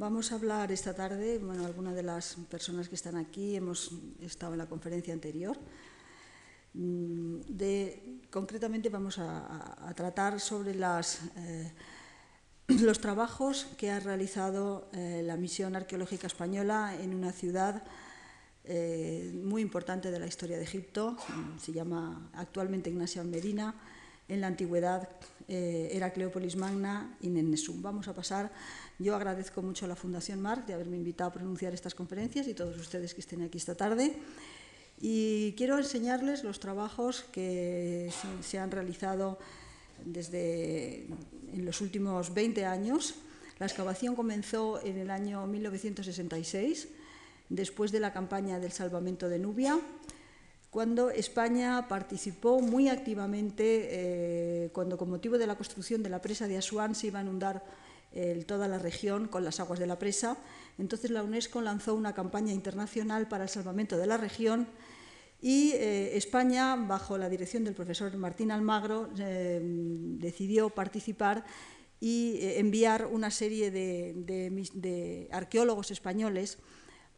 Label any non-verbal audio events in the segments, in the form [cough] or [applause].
vamos a hablar esta tarde, bueno, algunas de las personas que están aquí hemos estado en la conferencia anterior. Mm, de, concretamente vamos a, tratar sobre eh, [clears throat] los trabajos que ha realizado eh, la misión arqueológica española en una ciudad eh, muy importante de la historia de Egipto, se llama actualmente Ignacia Medina, en la antigüedad era Cleópolis Magna y Nennesum. Vamos a pasar yo agradezco mucho a la Fundación Marc de haberme invitado a pronunciar estas conferencias y todos ustedes que estén aquí esta tarde. Y quiero enseñarles los trabajos que se han realizado desde en los últimos 20 años. La excavación comenzó en el año 1966, después de la campaña del salvamento de Nubia, cuando España participó muy activamente, eh, cuando con motivo de la construcción de la presa de Asuán se iba a inundar toda la región con las aguas de la presa. Entonces la UNESCO lanzó una campaña internacional para el salvamento de la región y eh, España, bajo la dirección del profesor Martín Almagro, eh, decidió participar y eh, enviar una serie de, arqueólogos españoles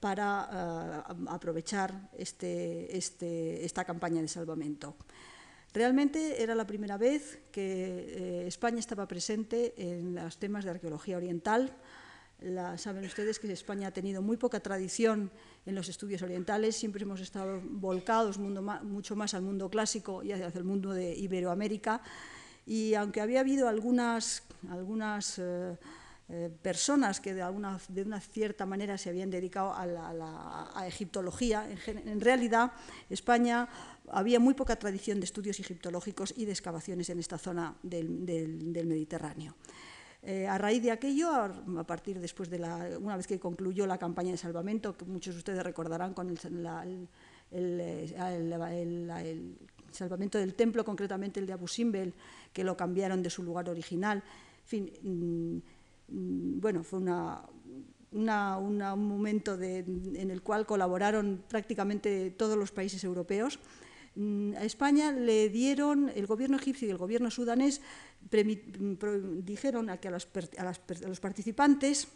para aprovechar este, este, esta campaña de salvamento. Realmente era la primera vez que eh, España estaba presente en los temas de arqueología oriental. saben ustedes que España ha tenido muy poca tradición en los estudios orientales, siempre hemos estado volcados mucho más al mundo clásico y hacia el mundo de Iberoamérica. Y aunque había habido algunas, algunas eh, eh, personas que de, alguna, de una cierta manera se habían dedicado a la, egiptología, en realidad España había muy poca tradición de estudios egiptológicos y de excavaciones en esta zona del, Mediterráneo. Eh, a raíz de aquello, a, partir después de la, una vez que concluyó la campaña de salvamento, que muchos de ustedes recordarán con el, salvamento del templo, concretamente el de Abu Simbel, que lo cambiaron de su lugar original, mm, bueno, fue un momento en el cual colaboraron prácticamente todos los países europeos. Mm, a España le dieron, el gobierno egipcio y el gobierno sudanés dijeron a que a, los participantes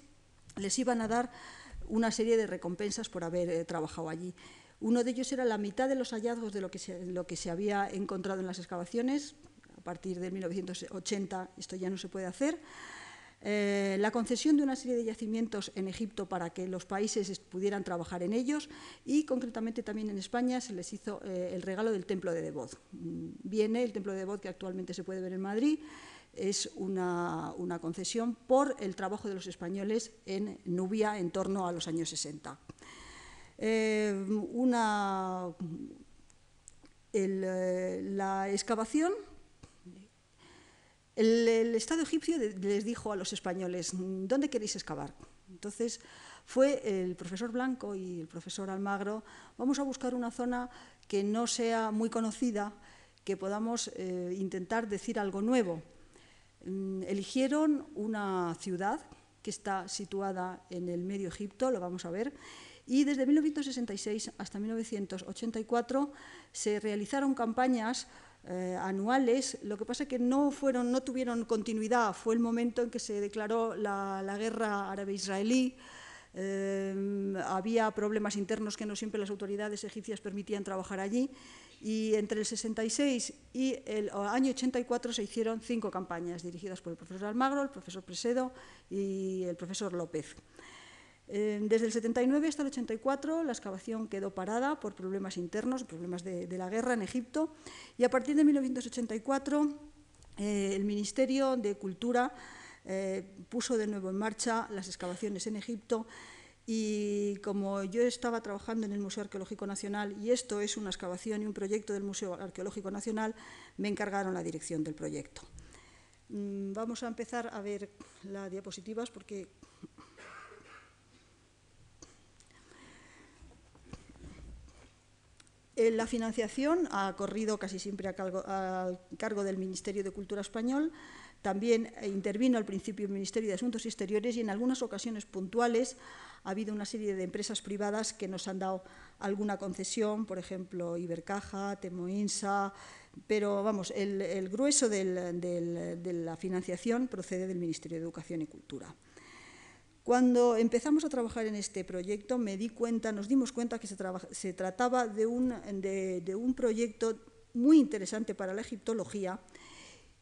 les iban a dar una serie de recompensas por haber eh, trabajado allí. Uno de ellos era la mitad de los hallazgos de lo que, lo que se había encontrado en las excavaciones. A partir de 1980 esto ya no se puede hacer. Eh, la concesión de una serie de yacimientos en Egipto para que los países pudieran trabajar en ellos y concretamente también en España se les hizo eh, el regalo del templo de Devot. Mm, viene el templo de Devot que actualmente se puede ver en Madrid, es una, concesión por el trabajo de los españoles en Nubia en torno a los años 60. Eh, la excavación el, Estado egipcio les dijo a los españoles, ¿dónde queréis excavar? Entonces fue el profesor Blanco y el profesor Almagro, vamos a buscar una zona que no sea muy conocida, que podamos eh, intentar decir algo nuevo. Mm, eligieron una ciudad que está situada en el medio Egipto, lo vamos a ver, y desde 1966 hasta 1984 se realizaron campañas eh, anuales. Lo que pasa es que no, fueron, no tuvieron continuidad. Fue el momento en que se declaró la, guerra árabe-israelí. Eh, había problemas internos que no siempre las autoridades egipcias permitían trabajar allí. Y entre el 66 y el año 84 se hicieron cinco campañas dirigidas por el profesor Almagro, el profesor Presedo y el profesor López. Desde el 79 hasta el 84 la excavación quedó parada por problemas internos, problemas de, la guerra en Egipto, y a partir de 1984 eh, el Ministerio de Cultura eh, puso de nuevo en marcha las excavaciones en Egipto y como yo estaba trabajando en el Museo Arqueológico Nacional y esto es una excavación y un proyecto del Museo Arqueológico Nacional, me encargaron la dirección del proyecto. Mm, vamos a empezar a ver las diapositivas porque la financiación ha corrido casi siempre a cargo, del Ministerio de Cultura Español. También intervino al principio el Ministerio de Asuntos Exteriores y en algunas ocasiones puntuales ha habido una serie de empresas privadas que nos han dado alguna concesión, por ejemplo, Ibercaja, Temoinsa, pero vamos, el, grueso de la financiación procede del Ministerio de Educación y Cultura. Cuando empezamos a trabajar en este proyecto, me di cuenta, nos dimos cuenta que se, trataba de un, proyecto muy interesante para la egiptología,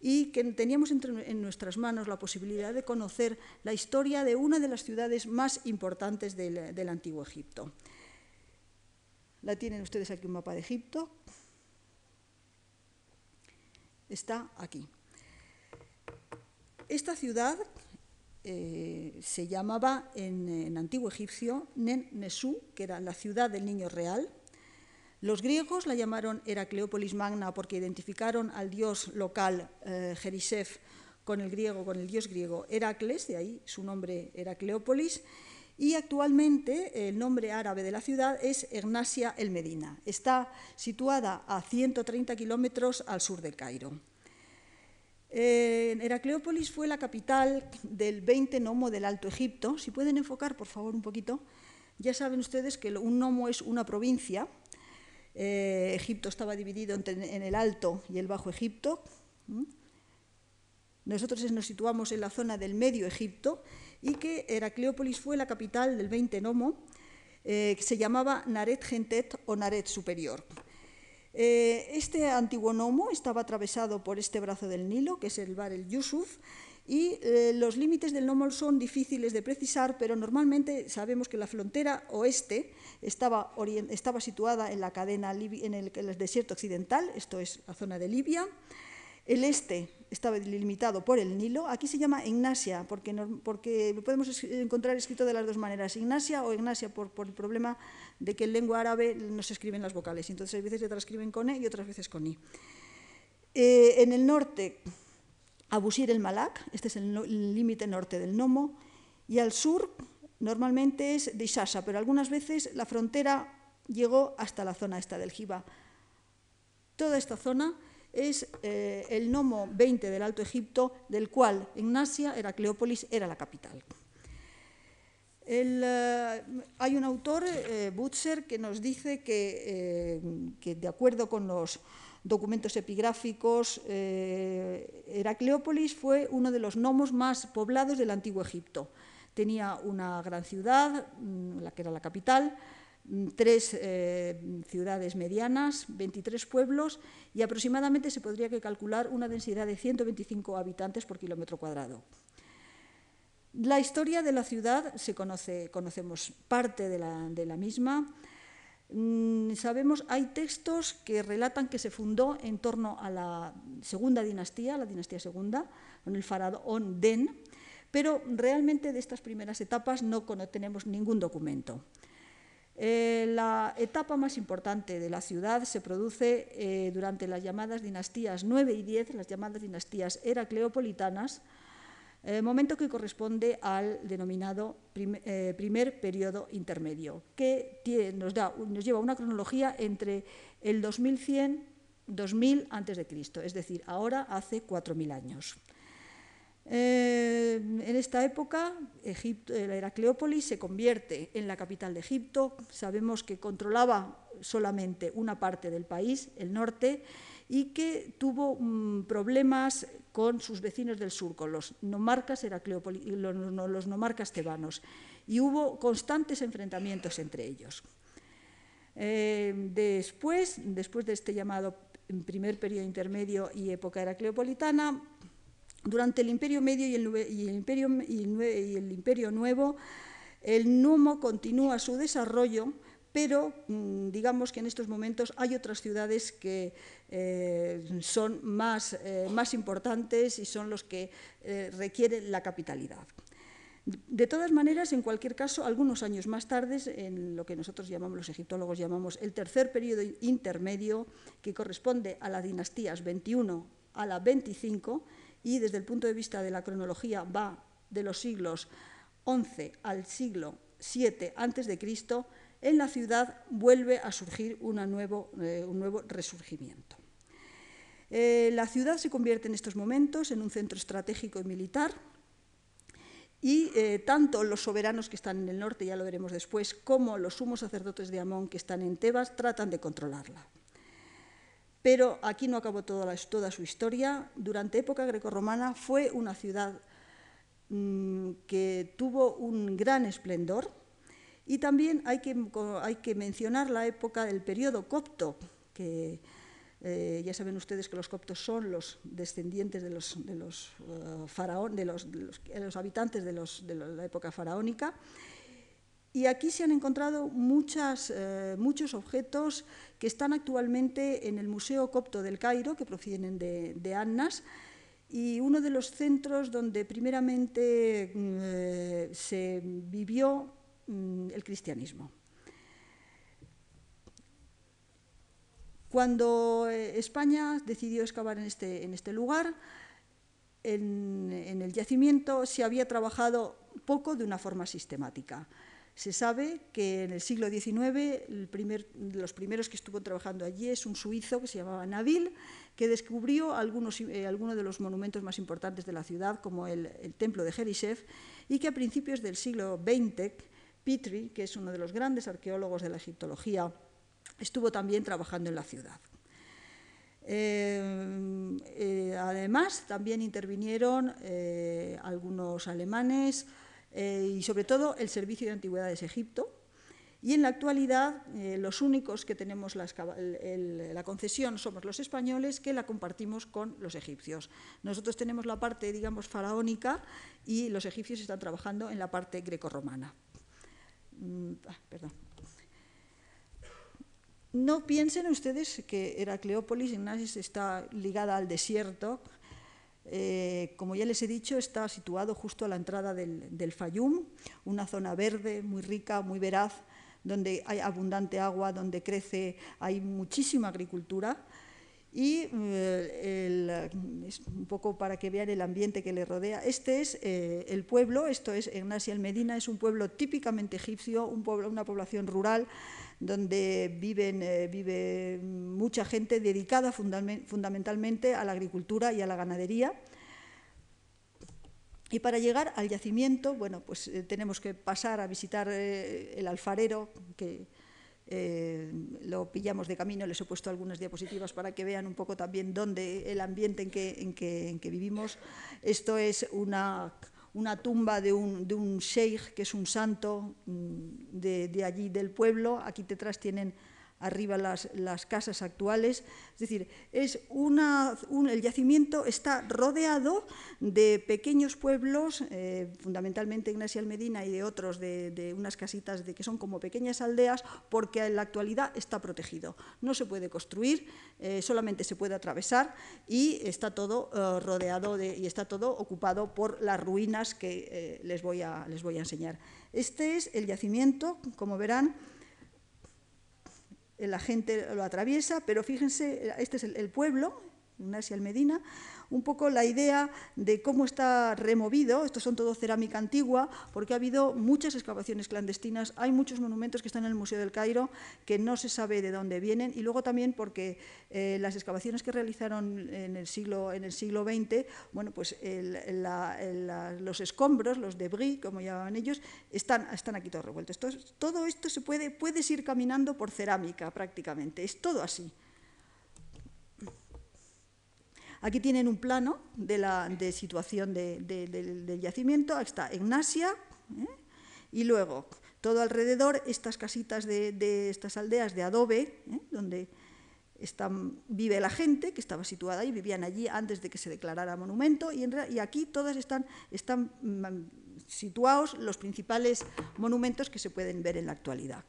y que teníamos en nuestras manos la posibilidad de conocer la historia de una de las ciudades más importantes del Antiguo Egipto. La tienen ustedes aquí un mapa de Egipto. Está aquí. Esta ciudad eh, se llamaba en, antiguo egipcio Nen Nesu, que era la ciudad del niño real, los griegos la llamaron Heracleópolis Magna porque identificaron al dios local eh, Jerisef con el griego, con el dios griego Heracles, de ahí su nombre Heracleópolis, y actualmente el nombre árabe de la ciudad es Egnasia el Medina. Está situada a 130 kilómetros al sur de Cairo. Eh, Heracleópolis fue la capital del 20 nomo del Alto Egipto. Si pueden enfocar, por favor, un poquito. Ya saben ustedes que un nomo es una provincia, eh, Egipto estaba dividido en el Alto y el Bajo Egipto. Nosotros nos situamos en la zona del Medio Egipto y que Heracleópolis fue la capital del 20 Nomo, que se llamaba Naret Gentet o Naret Superior. Eh, este antiguo nomo estaba atravesado por este brazo del Nilo, que es el Bar el Yusuf, y eh, los límites del NOMOL son difíciles de precisar, pero normalmente sabemos que la frontera oeste estaba, estaba situada en la cadena en el, desierto occidental, esto es la zona de Libia. El este estaba delimitado por el Nilo. Aquí se llama Ignasia, porque, lo podemos encontrar escrito de las dos maneras, Ignasia o Ignasia, por, el problema de que en lengua árabe no se escriben las vocales. Entonces, hay veces se transcriben con E y otras veces con I. Eh, en el norte Abusir el Malak, este es el límite norte del Nomo, y al sur normalmente es de Ishasha, pero algunas veces la frontera llegó hasta la zona esta del Jiba. Toda esta zona es eh, el Nomo 20 del Alto Egipto, del cual en Asia Heracleópolis era la capital. Eh, hay un autor, eh, que nos dice que, que de acuerdo con los documentos epigráficos. Eh, Heracleópolis fue uno de los nomos más poblados del antiguo Egipto. Tenía una gran ciudad, mm, la que era la capital, tres eh, ciudades medianas, 23 pueblos y aproximadamente se podría que calcular una densidad de 125 habitantes por kilómetro cuadrado. La historia de la ciudad se conoce, conocemos parte de la, de la misma. Mm, sabemos, hay textos que relatan que se fundó en torno a la segunda dinastía, la dinastía segunda, con el faraón Den, pero realmente de estas primeras etapas no tenemos ningún documento. Eh, la etapa más importante de la ciudad se produce eh, durante las llamadas dinastías 9 y 10, las llamadas dinastías heracleopolitanas, eh, momento que corresponde al denominado eh, primer periodo intermedio, que nos, da, nos lleva una cronología entre el 2100 2000 antes de Cristo, es decir, ahora hace 4.000 años. Eh, en esta época, Egipto, Heracleópolis se convierte en la capital de Egipto. Sabemos que controlaba solamente una parte del país, el norte, y que tuvo mm, problemas con sus vecinos del sur, con los nomarcas, los nomarcas tebanos, y hubo constantes enfrentamientos entre ellos. Eh, después, después de este llamado primer periodo intermedio y época heracleopolitana, durante el Imperio Medio y el, Imperio, Nuevo, el Numo continúa su desarrollo pero mm, digamos que en estos momentos hay otras ciudades que eh, son más, eh, más, importantes y son los que eh, requieren la capitalidad. De todas maneras, en cualquier caso, algunos años más tarde, en lo que nosotros llamamos, los egiptólogos llamamos el tercer periodo intermedio, que corresponde a las dinastías 21 a la 25, y desde el punto de vista de la cronología va de los siglos 11 al siglo 7 antes de Cristo, en la ciudad vuelve a surgir eh, un nuevo resurgimiento. Eh, la ciudad se convierte en estos momentos en un centro estratégico y militar y eh, tanto los soberanos que están en el norte, ya lo veremos después, como los sumos sacerdotes de Amón que están en Tebas tratan de controlarla. Pero aquí no acabó toda, su historia. Durante época grecorromana fue una ciudad mm, que tuvo un gran esplendor. Y también hay que, mencionar la época del periodo copto, que eh, ya saben ustedes que los coptos son los descendientes de los, uh, faraón, de los, habitantes de, la época faraónica. Y aquí se han encontrado eh, muchos objetos que están actualmente en el Museo Copto del Cairo, que provienen de, de Annas, y uno de los centros donde primeramente eh, se vivió mm, el cristianismo. Cuando eh, España decidió excavar en este, en este lugar, en, el yacimiento se había trabajado poco de una forma sistemática. Se sabe que en el siglo XIX los primeros que estuvo trabajando allí es un suizo que se llamaba Nabil, que descubrió algunos, eh, de los monumentos más importantes de la ciudad, como el, templo de Jerishev, y que a principios del siglo XX, Petrie, que es uno de los grandes arqueólogos de la egiptología, estuvo también trabajando en la ciudad. Eh, eh, además, también intervinieron algunos alemanes eh, y sobre todo el Servicio de Antigüedades Egipto. Y en la actualidad eh, los únicos que tenemos la, concesión somos los españoles que la compartimos con los egipcios. Nosotros tenemos la parte, digamos, faraónica y los egipcios están trabajando en la parte grecorromana. Mm, ah, perdón. No piensen ustedes que Heracleópolis, Ignacio, está ligada al desierto. Eh, como ya les he dicho, está situado justo a la entrada del, Fayum, una zona verde, muy rica, muy veraz, donde hay abundante agua, donde crece, hay muchísima agricultura. Y eh, es un poco para que vean el ambiente que le rodea. Este es eh, el pueblo, esto es Ignacia el Medina, es un pueblo típicamente egipcio, un pueblo, una población rural donde eh, vive mucha gente dedicada fundamentalmente a la agricultura y a la ganadería. Y para llegar al yacimiento, bueno, pues eh, tenemos que pasar a visitar eh, el alfarero, que lo pillamos de camino, les he puesto algunas diapositivas para que vean un poco también dónde el ambiente en que, en que, en que vivimos. Esto es una una tumba de un, de un sheikh, que es un santo mm, de, de allí del pueblo. Aquí detrás tienen arriba las, las, casas actuales. Es decir, es una, un, el yacimiento está rodeado de pequeños pueblos, eh, fundamentalmente Ignacia Medina y de otros, de, de, unas casitas de, que son como pequeñas aldeas, porque en la actualidad está protegido. No se puede construir, eh, solamente se puede atravesar y está todo eh, rodeado de, y está todo ocupado por las ruinas que eh, les, voy a, les voy a enseñar. Este es el yacimiento, como verán, la gente lo atraviesa, pero fíjense, este es el, el pueblo, Ignacia Medina, un poco la idea de cómo está removido, estos son todo cerámica antigua, porque ha habido muchas excavaciones clandestinas, hay muchos monumentos que están en el Museo del Cairo que no se sabe de dónde vienen, y luego también porque eh, las excavaciones que realizaron en el siglo, en el siglo XX, bueno, pues los escombros, los debris, como llamaban ellos, están, están aquí todos revueltos. Entonces, todo esto se puede, puedes ir caminando por cerámica prácticamente, es todo así. Aquí tienen un plano de, la, de situación de, de, del yacimiento, está Ignacia, ¿eh? y luego todo alrededor estas casitas de, estas aldeas de adobe, ¿eh? donde vive la gente que estaba situada ahí, vivían allí antes de que se declarara monumento, y, en, y aquí todas están, están mm, situados los principales monumentos que se pueden ver en la actualidad.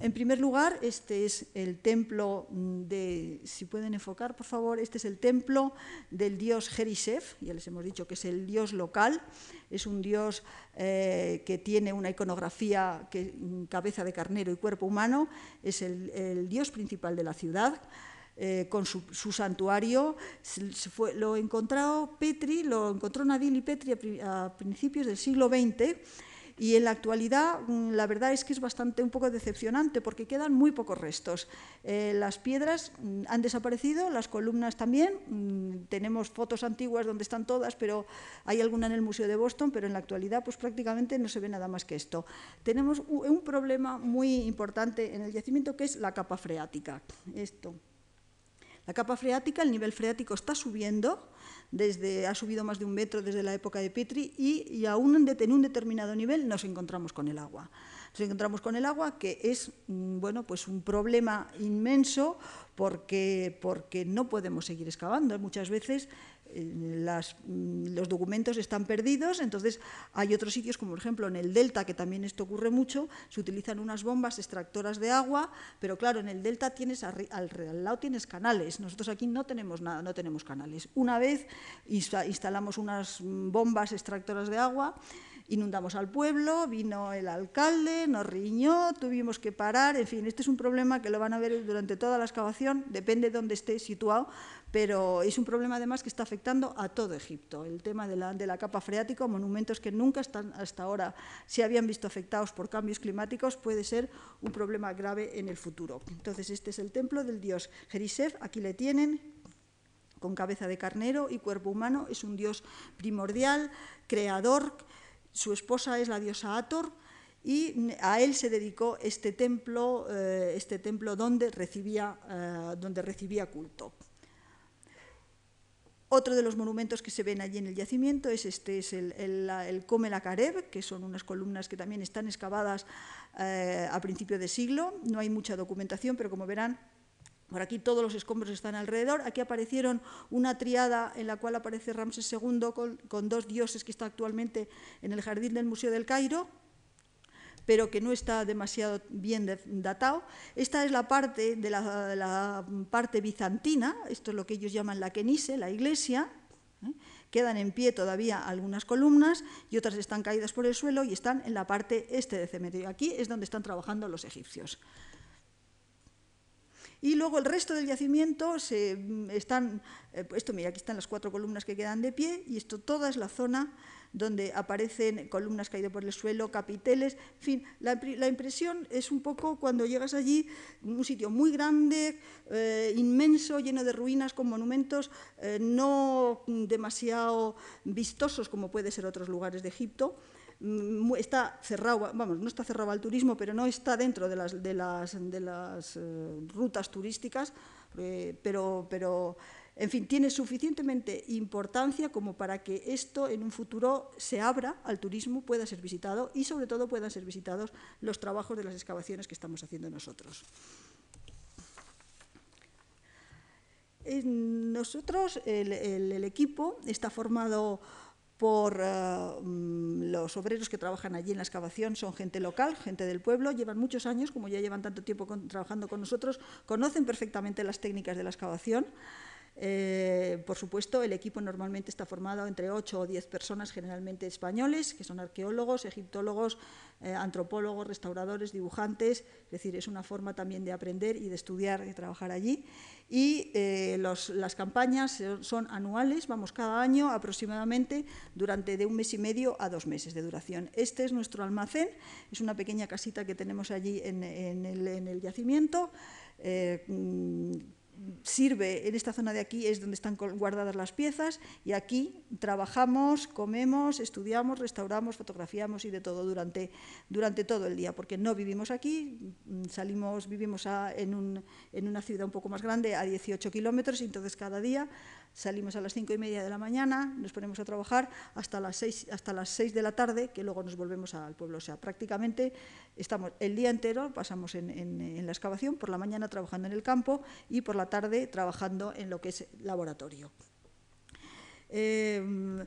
En primer lugar, este es el templo de, si pueden enfocar, por favor, este es el templo del dios Jerishev, ya les hemos dicho que es el dios local, es un dios eh, que tiene una iconografía, que, cabeza de carnero y cuerpo humano, es el, dios principal de la ciudad, eh, con su, santuario, lo encontró Petri, lo encontró Nadil y Petri a principios del siglo XX, y en la actualidad mm, la verdad es que es bastante un poco decepcionante porque quedan muy pocos restos. Eh, las piedras mm, han desaparecido, las columnas también, mm, tenemos fotos antiguas donde están todas, pero hay alguna en el Museo de Boston, pero en la actualidad pues prácticamente no se ve nada más que esto. Tenemos un problema muy importante en el yacimiento que es la capa freática. Esto. la capa freática, el nivel freático está subiendo, desde, ha subido más de un metro desde la época de Petri y, aún en, un determinado nivel nos encontramos con el agua. Nos encontramos con el agua que es mm, bueno, pues un problema inmenso porque, porque no podemos seguir excavando. Muchas veces mm, los documentos están perdidos, entonces hay otros sitios, como por ejemplo en el delta, que también esto ocurre mucho, se utilizan unas bombas extractoras de agua, pero claro, en el delta tienes al lado tienes canales, nosotros aquí no tenemos nada, no tenemos canales. Una vez instalamos unas bombas extractoras de agua, inundamos al pueblo, vino el alcalde, nos riñó, tuvimos que parar, en fin, este es un problema que lo van a ver durante toda la excavación, depende de dónde esté situado, pero es un problema además que está afectando a todo Egipto. El tema de la, de la capa freática, monumentos que nunca están, hasta ahora se habían visto afectados por cambios climáticos, puede ser un problema grave en el futuro. Entonces, este es el templo del dios Jerisef, aquí le tienen, con cabeza de carnero y cuerpo humano, es un dios primordial, creador, su esposa es la diosa Ator, y a él se dedicó este templo, eh, este templo donde recibía, eh, donde recibía culto. Otro de los monumentos que se ven allí en el yacimiento es, este, es el, el, Kareb, que son unas columnas que también están excavadas eh, a principio de siglo. No hay mucha documentación, pero como verán, por aquí todos los escombros están alrededor. Aquí aparecieron una triada en la cual aparece Ramses II con, dos dioses que está actualmente en el jardín del Museo del Cairo pero que no está demasiado bien datado. Esta es la parte de la, parte bizantina, esto es lo que ellos llaman la Kenise, la iglesia. ¿eh? Quedan en pie todavía algunas columnas y otras están caídas por el suelo y están en la parte este del cementerio. Aquí es donde están trabajando los egipcios. Y luego el resto del yacimiento se, están, eh, esto mira, aquí están las cuatro columnas que quedan de pie y esto toda es la zona donde aparecen columnas caídas por el suelo, capiteles, en fin, la, impresión es un poco cuando llegas allí, un sitio muy grande, eh, inmenso, lleno de ruinas con monumentos eh, no demasiado vistosos como puede ser otros lugares de Egipto, mm, está cerrado, vamos, no está cerrado al turismo, pero no está dentro de las, de las, de las eh, rutas turísticas, pero, pero en fin, tiene suficientemente importancia como para que esto en un futuro se abra al turismo, pueda ser visitado y sobre todo puedan ser visitados los trabajos de las excavaciones que estamos haciendo nosotros. Nosotros, el, equipo está formado por eh, mm, los obreros que trabajan allí en la excavación, son gente local, gente del pueblo, llevan muchos años, como ya llevan tanto tiempo trabajando con nosotros, conocen perfectamente las técnicas de la excavación. Eh, por supuesto, el equipo normalmente está formado entre 8 o 10 personas, generalmente españoles, que son arqueólogos, egiptólogos, eh, antropólogos, restauradores, dibujantes. Es decir, es una forma también de aprender y de estudiar y trabajar allí. Y eh, las campañas son anuales, vamos cada año aproximadamente durante de un mes y medio a dos meses de duración. Este es nuestro almacén, es una pequeña casita que tenemos allí en, en el, yacimiento sirve en esta zona de aquí es donde están guardadas las piezas y aquí trabajamos, comemos, estudiamos, restauramos, fotografiamos y de todo durante, durante todo el día, porque no vivimos aquí, mm, salimos, vivimos en, en una ciudad un poco más grande a 18 kilómetros y entonces cada día Salimos a las cinco y media de la mañana, nos ponemos a trabajar hasta las seis, hasta las seis de la tarde, que luego nos volvemos al pueblo. O sea, prácticamente estamos el día entero, pasamos en, la excavación, por la mañana trabajando en el campo y por la tarde trabajando en lo que es laboratorio. Eh,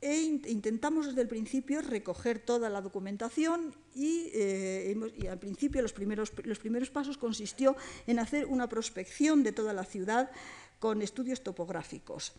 e intentamos desde el principio recoger toda la documentación y, eh, al principio los primeros, los primeros pasos consistió en hacer una prospección de toda la ciudad con estudios topográficos.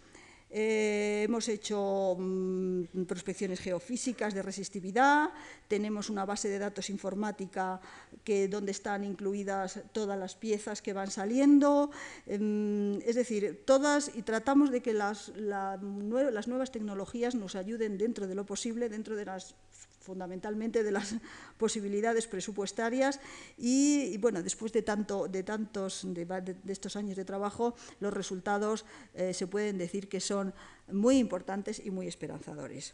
Eh, hemos hecho mm, prospecciones geofísicas de resistividad, tenemos una base de datos informática que, donde están incluidas todas las piezas que van saliendo, em, es decir, todas, y tratamos de que las, las nuevas tecnologías nos ayuden dentro de lo posible, dentro de las fundamentalmente de las [laughs] posibilidades presupuestarias y, bueno, después de, tanto, de tantos de, estos años de trabajo, los resultados eh, se pueden decir que son muy importantes y muy esperanzadores.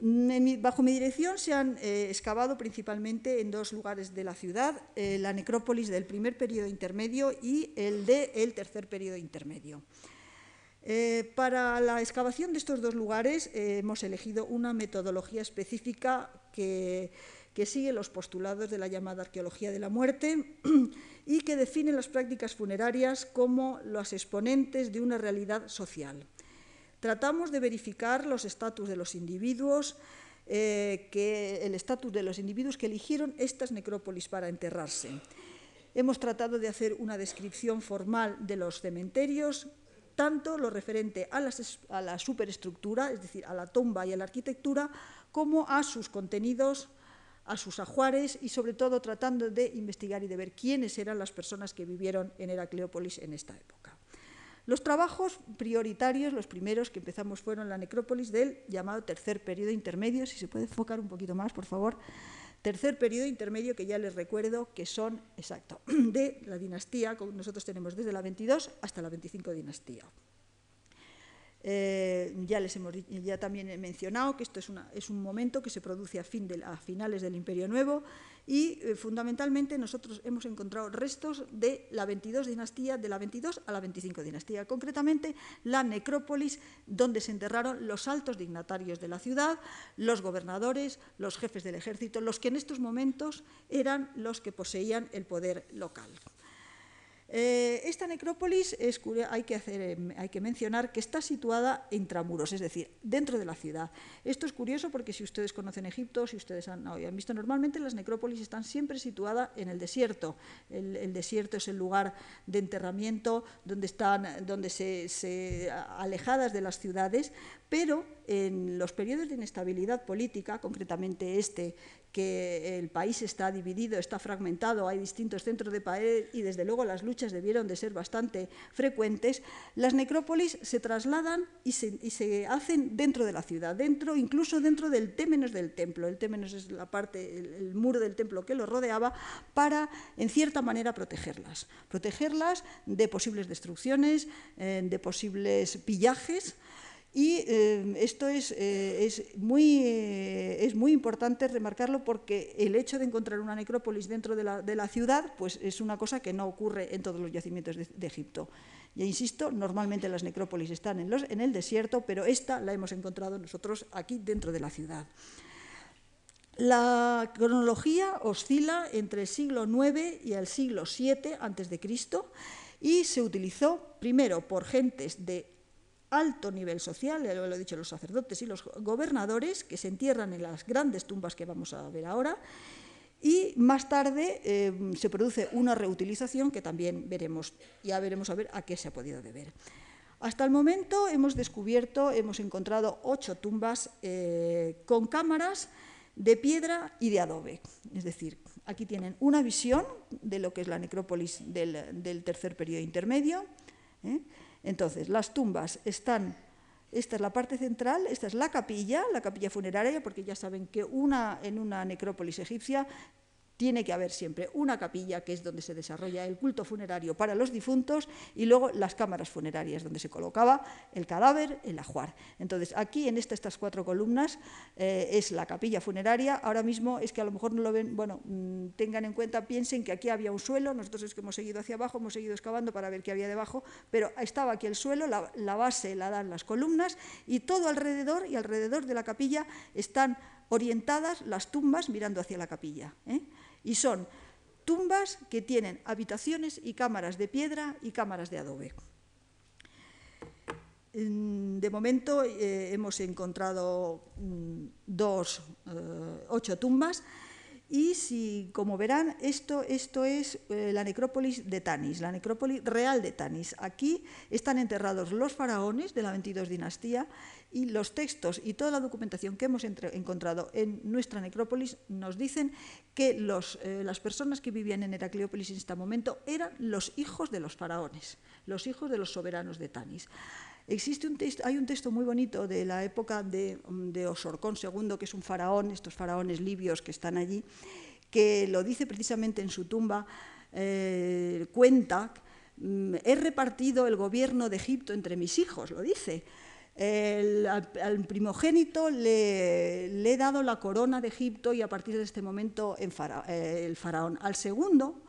bajo mi dirección se han eh, excavado principalmente en dos lugares de la ciudad, eh, la necrópolis del primer periodo intermedio y el del tercer periodo intermedio. Para la excavación de estos dos lugares hemos elegido una metodología específica que, que sigue los postulados de la llamada arqueología de la muerte [clears throat] y que define las prácticas funerarias como los exponentes de una realidad social. Tratamos de verificar los estatus de los individuos, eh, que, el estatus de los individuos que eligieron estas necrópolis para enterrarse. Hemos tratado de hacer una descripción formal de los cementerios, tanto lo referente a, a la superestructura, es decir, a la tumba y a la arquitectura, como a sus contenidos, a sus ajuares y sobre todo tratando de investigar y de ver quiénes eran las personas que vivieron en Heracleópolis en esta época. Los trabajos prioritarios, los primeros que empezamos fueron la necrópolis del llamado tercer periodo intermedio, si se puede enfocar un poquito más, por favor. Tercer periodo intermedio que ya les recuerdo que son, exacto, [clears throat] de la dinastía, nosotros tenemos desde la 22 hasta la 25 dinastía. Eh, ya, les hemos, ya también he mencionado que esto es, un momento que se produce a, finales del Imperio Nuevo y eh, fundamentalmente nosotros hemos encontrado restos de la 22 dinastía, de la 22 a la 25 dinastía, concretamente la necrópolis donde se enterraron los altos dignatarios de la ciudad, los gobernadores, los jefes del ejército, los que en estos momentos eran los que poseían el poder local. Eh, esta necrópolis hay, que em, hay, que mencionar que está situada intramuros, es decir, dentro de la ciudad. Esto es curioso porque si ustedes conocen Egipto, si ustedes han, visto, normalmente las necrópolis están siempre situadas en el desierto. El, desierto es el lugar de enterramiento donde están donde se, alejadas de las ciudades, pero en los periodos de inestabilidad política, concretamente este que el país está dividido, está fragmentado, hay distintos centros de poder y desde luego las luchas debieron de ser bastante frecuentes, las necrópolis se trasladan y se, hacen dentro de la ciudad, dentro, incluso dentro del témenos del templo. El témenos es la parte, el, muro del templo que lo rodeaba, para, en cierta manera, protegerlas. Protegerlas de posibles destrucciones, eh, de posibles pillajes, y eh, esto es, eh, es, muy, eh, es, muy, importante remarcarlo porque el hecho de encontrar una necrópolis dentro de la, de la, ciudad pues es una cosa que no ocurre en todos los yacimientos de, Egipto. Ya insisto, normalmente las necrópolis están en, los, en el desierto, pero esta la hemos encontrado nosotros aquí dentro de la ciudad. La cronología oscila entre el siglo IX y el siglo VII a.C. y se utilizó primero por gentes de alto nivel social, ya lo he dicho los sacerdotes y los gobernadores, que se entierran en las grandes tumbas que vamos a ver ahora, y más tarde eh, se produce una reutilización que también veremos, ya veremos a ver a qué se ha podido deber. Hasta el momento hemos descubierto, hemos encontrado ocho tumbas eh, con cámaras de piedra y de adobe. Es decir, aquí tienen una visión de lo que es la necrópolis del, tercer periodo intermedio. ¿eh? Entonces, las tumbas están, esta es la parte central, esta es la capilla, la capilla funeraria, porque ya saben que una, en una necrópolis egipcia tiene que haber siempre una capilla, que es donde se desarrolla el culto funerario para los difuntos, y luego las cámaras funerarias, donde se colocaba el cadáver, el ajuar. Entonces, aquí en estas cuatro columnas eh, es la capilla funeraria. Ahora mismo es que a lo mejor no lo ven, bueno, mm, tengan en cuenta, piensen que aquí había un suelo, nosotros es que hemos seguido hacia abajo, hemos seguido excavando para ver qué había debajo, pero estaba aquí el suelo, la, base la dan las columnas, y todo alrededor, y alrededor de la capilla están orientadas las tumbas mirando hacia la capilla. ¿eh? Y son tumbas que tienen habitaciones y cámaras de piedra y cámaras de adobe. De momento eh, hemos encontrado mm, dos, eh, ocho tumbas y si, como verán, esto, esto es eh, la necrópolis de Tanis, la necrópolis real de Tanis. Aquí están enterrados los faraones de la 22 dinastía y los textos y toda la documentación que hemos encontrado en nuestra necrópolis nos dicen que los, eh, las personas que vivían en Heracleópolis en este momento eran los hijos de los faraones, los hijos de los soberanos de Tanis. Existe un texto, hay un texto muy bonito de la época de, de Osorcón II, que es un faraón, estos faraones libios que están allí, que lo dice precisamente en su tumba, eh, cuenta, mm, he repartido el gobierno de Egipto entre mis hijos, lo dice. al, primogénito le, he dado la corona de Egipto y a partir de este momento eh, el faraón. Al segundo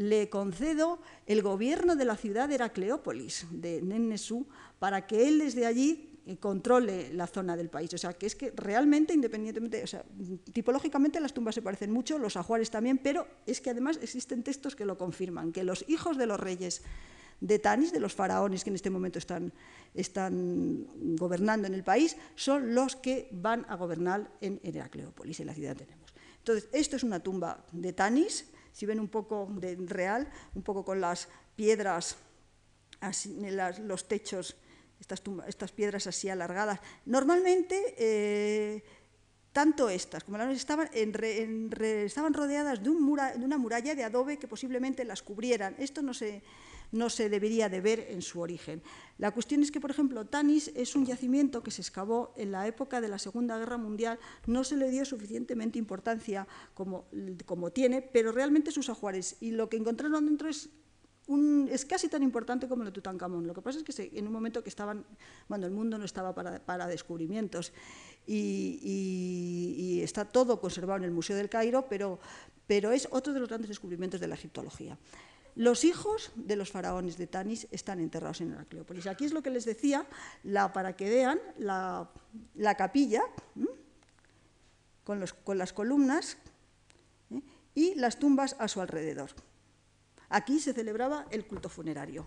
le concedo el gobierno de la ciudad de Heracleópolis, de Nennesú, para que él desde allí eh, controle la zona del país. O sea, que es que realmente, independientemente, tipológicamente las tumbas se parecen mucho, los ajuares también, pero es que además existen textos que lo confirman, que los hijos de los reyes de Tanis, de los faraones que en este momento están, gobernando en el país, son los que van a gobernar en Heracleópolis, en la ciudad tenemos. Entonces, esto es una tumba de Tanis, si ven un poco de real, un poco con las piedras, así, los techos, estas, piedras así alargadas. Normalmente, eh, tanto estas como las estaban, estaban rodeadas de, un de, una muralla de adobe que posiblemente las cubrieran. Esto no se, no se debería de ver en su origen. La cuestión es que, por ejemplo, Tanis es un yacimiento que se excavó en la época de la Segunda Guerra Mundial, no se le dio suficientemente importancia como, como tiene, pero realmente sus ajuares y lo que encontraron dentro es es casi tan importante como lo de Tutankamón. Lo que pasa es que en un momento que estaban, bueno, el mundo no estaba para, descubrimientos y, y, está todo conservado en el Museo del Cairo, pero, pero es otro de los grandes descubrimientos de la egiptología. Los hijos de los faraones de Tanis están enterrados en Heracleópolis. Aquí es lo que les decía, la, para que vean la, capilla con, las columnas ¿eh? y las tumbas a su alrededor. Aquí se celebraba el culto funerario.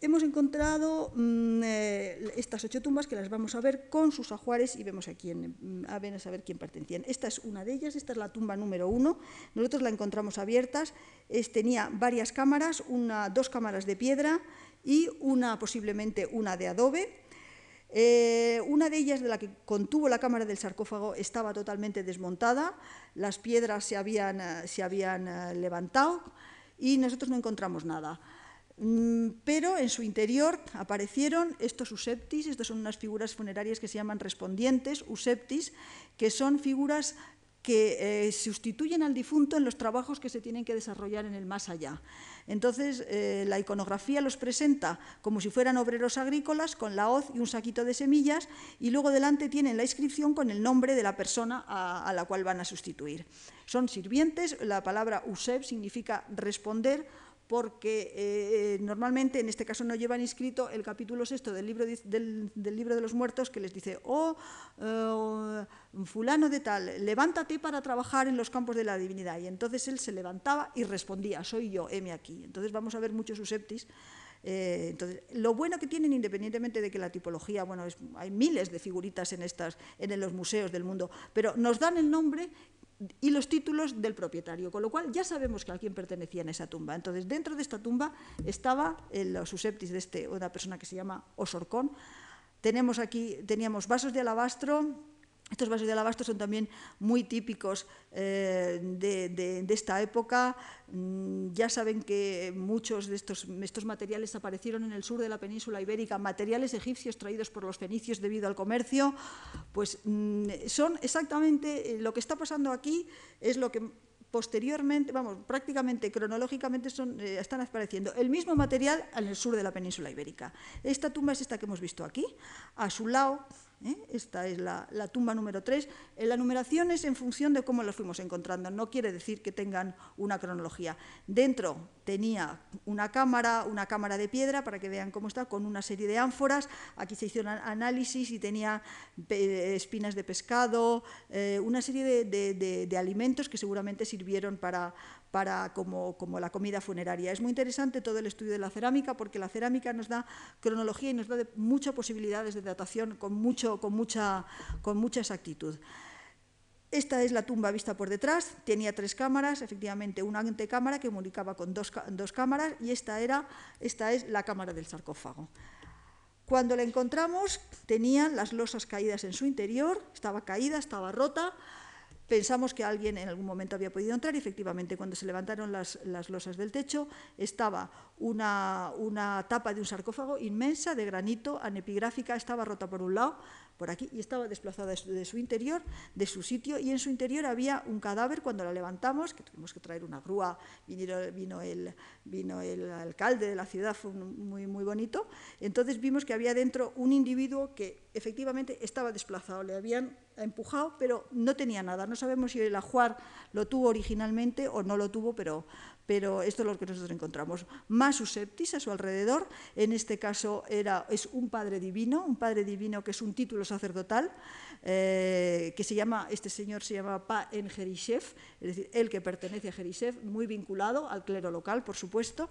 Hemos encontrado mm, eh, estas ocho tumbas que las vamos a ver con sus ajuares y vemos a quién, mm, a ver, a saber quién pertenecían. Esta es una de ellas, esta es la tumba número uno. Nosotros la encontramos abiertas. tenía varias cámaras, dos cámaras de piedra y una posiblemente una de adobe. Eh, una de ellas, de la que contuvo la cámara del sarcófago, estaba totalmente desmontada, las piedras se habían, eh, se habían levantado y nosotros no encontramos nada. Mm, pero en su interior aparecieron estos useptis, estas son unas figuras funerarias que se llaman respondientes, useptis, que son figuras que eh, sustituyen al difunto en los trabajos que se tienen que desarrollar en el más allá. Entonces, eh, la iconografía los presenta como si fueran obreros agrícolas, con la hoz y un saquito de semillas, y luego delante tienen la inscripción con el nombre de la persona a, la cual van a sustituir. Son sirvientes, la palabra usep significa responder, porque eh, normalmente en este caso no llevan inscrito el capítulo sexto del libro, del, libro de los muertos que les dice, oh, eh, fulano de tal, levántate para trabajar en los campos de la divinidad. Y entonces él se levantaba y respondía, soy yo, heme aquí. Entonces vamos a ver muchos suseptis. Eh, entonces, lo bueno que tienen, independientemente de que la tipología, bueno, hay miles de figuritas en, estas, en los museos del mundo, pero nos dan el nombre y los títulos del propietario, con lo cual ya sabemos que a quién pertenecía en esa tumba. Entonces, dentro de esta tumba estaba el suseptis de este, una persona que se llama Osorcón. Tenemos aquí, teníamos vasos de alabastro, estos vasos de alabastro son también muy típicos eh, de, esta época. Mm, ya saben que muchos de estos, materiales aparecieron en el sur de la península ibérica, materiales egipcios traídos por los fenicios debido al comercio. Pues mm, son exactamente eh, lo que está pasando aquí, es lo que posteriormente, vamos, prácticamente cronológicamente eh, están apareciendo el mismo material en el sur de la península ibérica. Esta tumba es esta que hemos visto aquí. A su lado ¿eh? Esta es la, tumba número 3. La numeración es en función de cómo los fuimos encontrando, no quiere decir que tengan una cronología. Dentro tenía una cámara, una cámara de piedra, para que vean cómo está, con una serie de ánforas. Aquí se hicieron análisis y tenía espinas de pescado, eh, una serie de alimentos que seguramente sirvieron para, para, como, como, la comida funeraria. Es muy interesante todo el estudio de la cerámica porque la cerámica nos da cronología y nos da muchas posibilidades de datación con, mucho, con, mucha, con mucha exactitud. Esta es la tumba vista por detrás, tenía tres cámaras, efectivamente una antecámara que comunicaba con dos, dos cámaras y esta, era, esta es la cámara del sarcófago. Cuando la encontramos tenía las losas caídas en su interior, estaba caída, estaba rota, Pensamos que alguien en algún momento había podido entrar y efectivamente cuando se levantaron las, losas del techo estaba una, tapa de un sarcófago inmensa de granito, anepigráfica, estaba rota por un lado, por aquí y estaba desplazada de su interior, de su sitio, y en su interior había un cadáver cuando la levantamos, que tuvimos que traer una grúa, vino, el, vino el alcalde de la ciudad, fue muy, muy bonito, entonces vimos que había dentro un individuo que efectivamente estaba desplazado, le habían empujado, pero no tenía nada. No sabemos si el ajuar lo tuvo originalmente o no lo tuvo, pero, pero esto es lo que nosotros encontramos. Más susceptis a su alrededor, en este caso era, es un padre divino, un padre divino que es un título sacerdotal, eh, que se llama, este señor se llama Pa en Jerishev, es decir, el que pertenece a Jerishev, muy vinculado al clero local, por supuesto.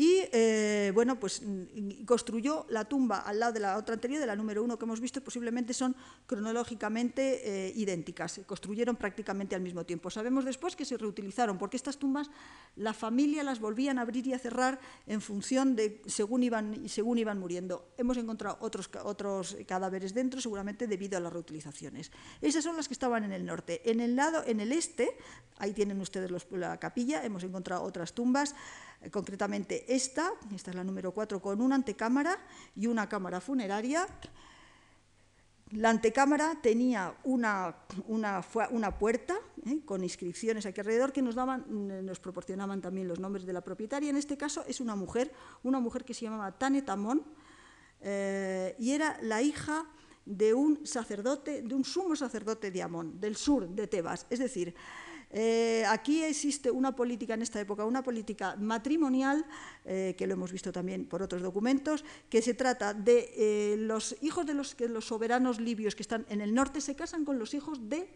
Y eh, bueno, pues mm, construyó la tumba al lado de la otra anterior, de la número uno que hemos visto, posiblemente son cronológicamente eh, idénticas, se construyeron prácticamente al mismo tiempo. Sabemos después que se reutilizaron, porque estas tumbas la familia las volvían a abrir y a cerrar en función de según iban, según iban muriendo. Hemos encontrado otros, otros cadáveres dentro, seguramente debido a las reutilizaciones. Esas son las que estaban en el norte. En el lado, en el este, ahí tienen ustedes la capilla, hemos encontrado otras tumbas. Concretamente esta, esta es la número 4, con una antecámara y una cámara funeraria. La antecámara tenía una, una, una puerta eh, con inscripciones aquí alrededor que nos, daban, mm, nos proporcionaban también los nombres de la propietaria. En este caso es una mujer, una mujer que se llamaba Tane Tamón eh, y era la hija de un sacerdote, de un sumo sacerdote de Amón, del sur de Tebas. Es decir, eh, aquí existe una política en esta época, una política matrimonial, eh, que lo hemos visto también por otros documentos, que se trata de eh, los hijos de los, que los soberanos libios que están en el norte se casan con los hijos de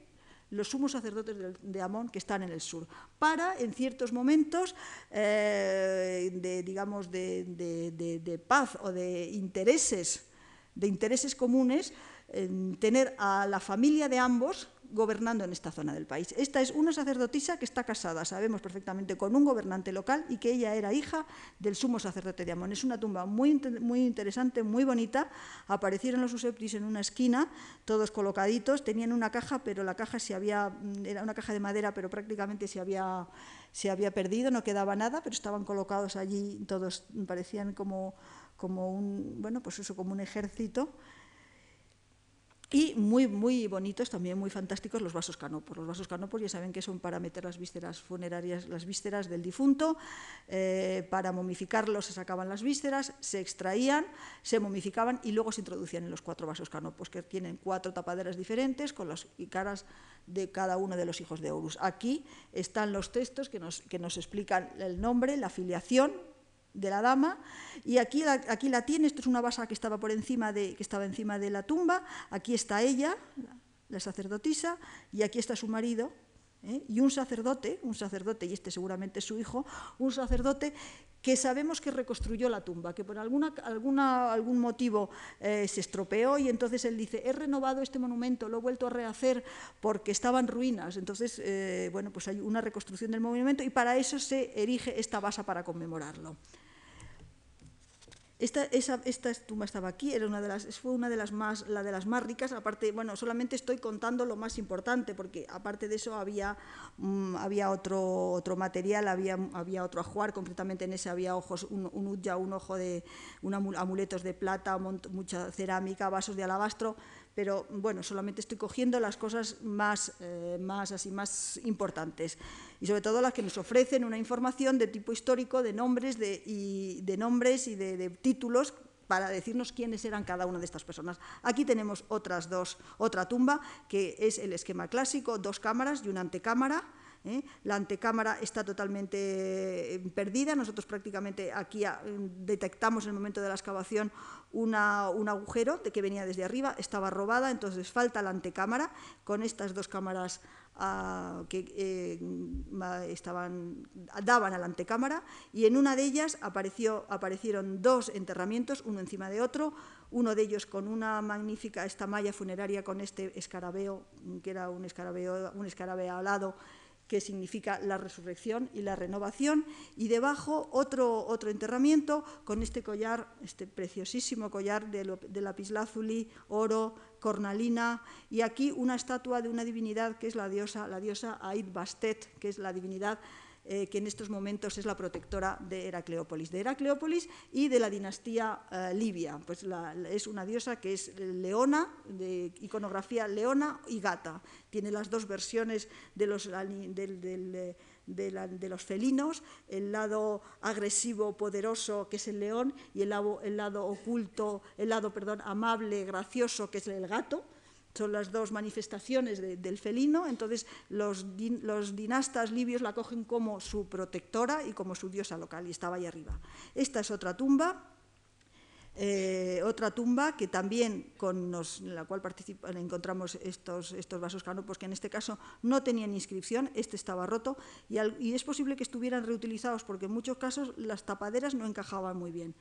los sumos sacerdotes de, Amón que están en el sur, para en ciertos momentos de, digamos, de, de, paz o de intereses, de intereses comunes, tener a la familia de ambos gobernando en esta zona del país. Esta es una sacerdotisa que está casada, sabemos perfectamente, con un gobernante local y que ella era hija del sumo sacerdote de Amón. Es una tumba muy, muy interesante, muy bonita. Aparecieron los useptis en una esquina, todos colocaditos, tenían una caja, pero la caja se había, mm, era una caja de madera, pero prácticamente se había, se había perdido, no quedaba nada, pero estaban colocados allí, todos parecían como, como un, bueno, pues eso, como un ejército y muy, muy bonitos, también muy fantásticos, los vasos canopos. Los vasos canopos ya saben que son para meter las vísceras funerarias, las vísceras del difunto, eh, para momificarlos se sacaban las vísceras, se extraían, se momificaban y luego se introducían en los cuatro vasos canopos, que tienen cuatro tapaderas diferentes con las caras de cada uno de los hijos de Horus. Aquí están los textos que nos, que nos explican el nombre, la filiación, de la dama y aquí la, aquí la tiene, esto es una basa que estaba por encima de, que estaba encima de la tumba, aquí está ella, la sacerdotisa, y aquí está su marido, ¿eh? y un sacerdote, un sacerdote, y este seguramente es su hijo, un sacerdote que sabemos que reconstruyó la tumba, que por alguna, alguna, algún motivo eh, se estropeó y entonces él dice, he renovado este monumento, lo he vuelto a rehacer porque estaba en ruinas. Entonces, eh, bueno, pues hay una reconstrucción del monumento y para eso se erige esta basa para conmemorarlo. Esta, esta, tumba estaba aquí, era una de las, fue una de las más, la de las más ricas. Aparte, bueno, solamente estoy contando lo más importante, porque aparte de eso había, mm, había otro, otro material, había, había otro ajuar, concretamente en ese había ojos, un, un un ojo de un amuletos de plata, mucha cerámica, vasos de alabastro pero bueno, solamente estoy cogiendo las cosas más, eh, más, así, más importantes y sobre todo las que nos ofrecen una información de tipo histórico, de nombres, y, de, nombres y de, títulos para decirnos quiénes eran cada una de estas personas. Aquí tenemos otras dos, otra tumba, que es el esquema clásico, dos cámaras y una antecámara, ¿eh? La antecámara está totalmente eh, perdida. Nosotros prácticamente aquí ah, detectamos en el momento de la excavación un agujero que venía desde arriba, estaba robada, entonces falta la antecámara con estas dos cámaras ah, que eh, estaban, daban a la antecámara y en una de ellas aparecieron dos enterramientos, uno encima de otro, uno de ellos con una magnífica esta malla funeraria con este escarabeo, que era un escarabeo, un escarabeo alado que significa la resurrección y la renovación, y debajo otro, otro enterramiento con este collar, este preciosísimo collar de, de lapislázuli, oro, cornalina, y aquí una estatua de una divinidad que es la diosa, la diosa Aid Bastet, que es la divinidad eh, que en estos momentos es la protectora de Heracleópolis, de Heracleópolis y de la dinastía eh, libia. Pues es una diosa que es leona, de iconografía leona y gata. Tiene las dos versiones de los, de, los felinos, el lado agresivo, poderoso, que es el león, y el lado, el lado oculto, el lado, perdón, amable, gracioso, que es el gato son las dos manifestaciones del felino, entonces los, dinastas libios la cogen como su protectora y como su diosa local, y estaba ahí arriba. Esta es otra tumba, eh, otra tumba que también con en la cual encontramos estos, estos, vasos canopos que en este caso no tenían inscripción, este estaba roto y, y es posible que estuvieran reutilizados porque en muchos casos las tapaderas no encajaban muy bien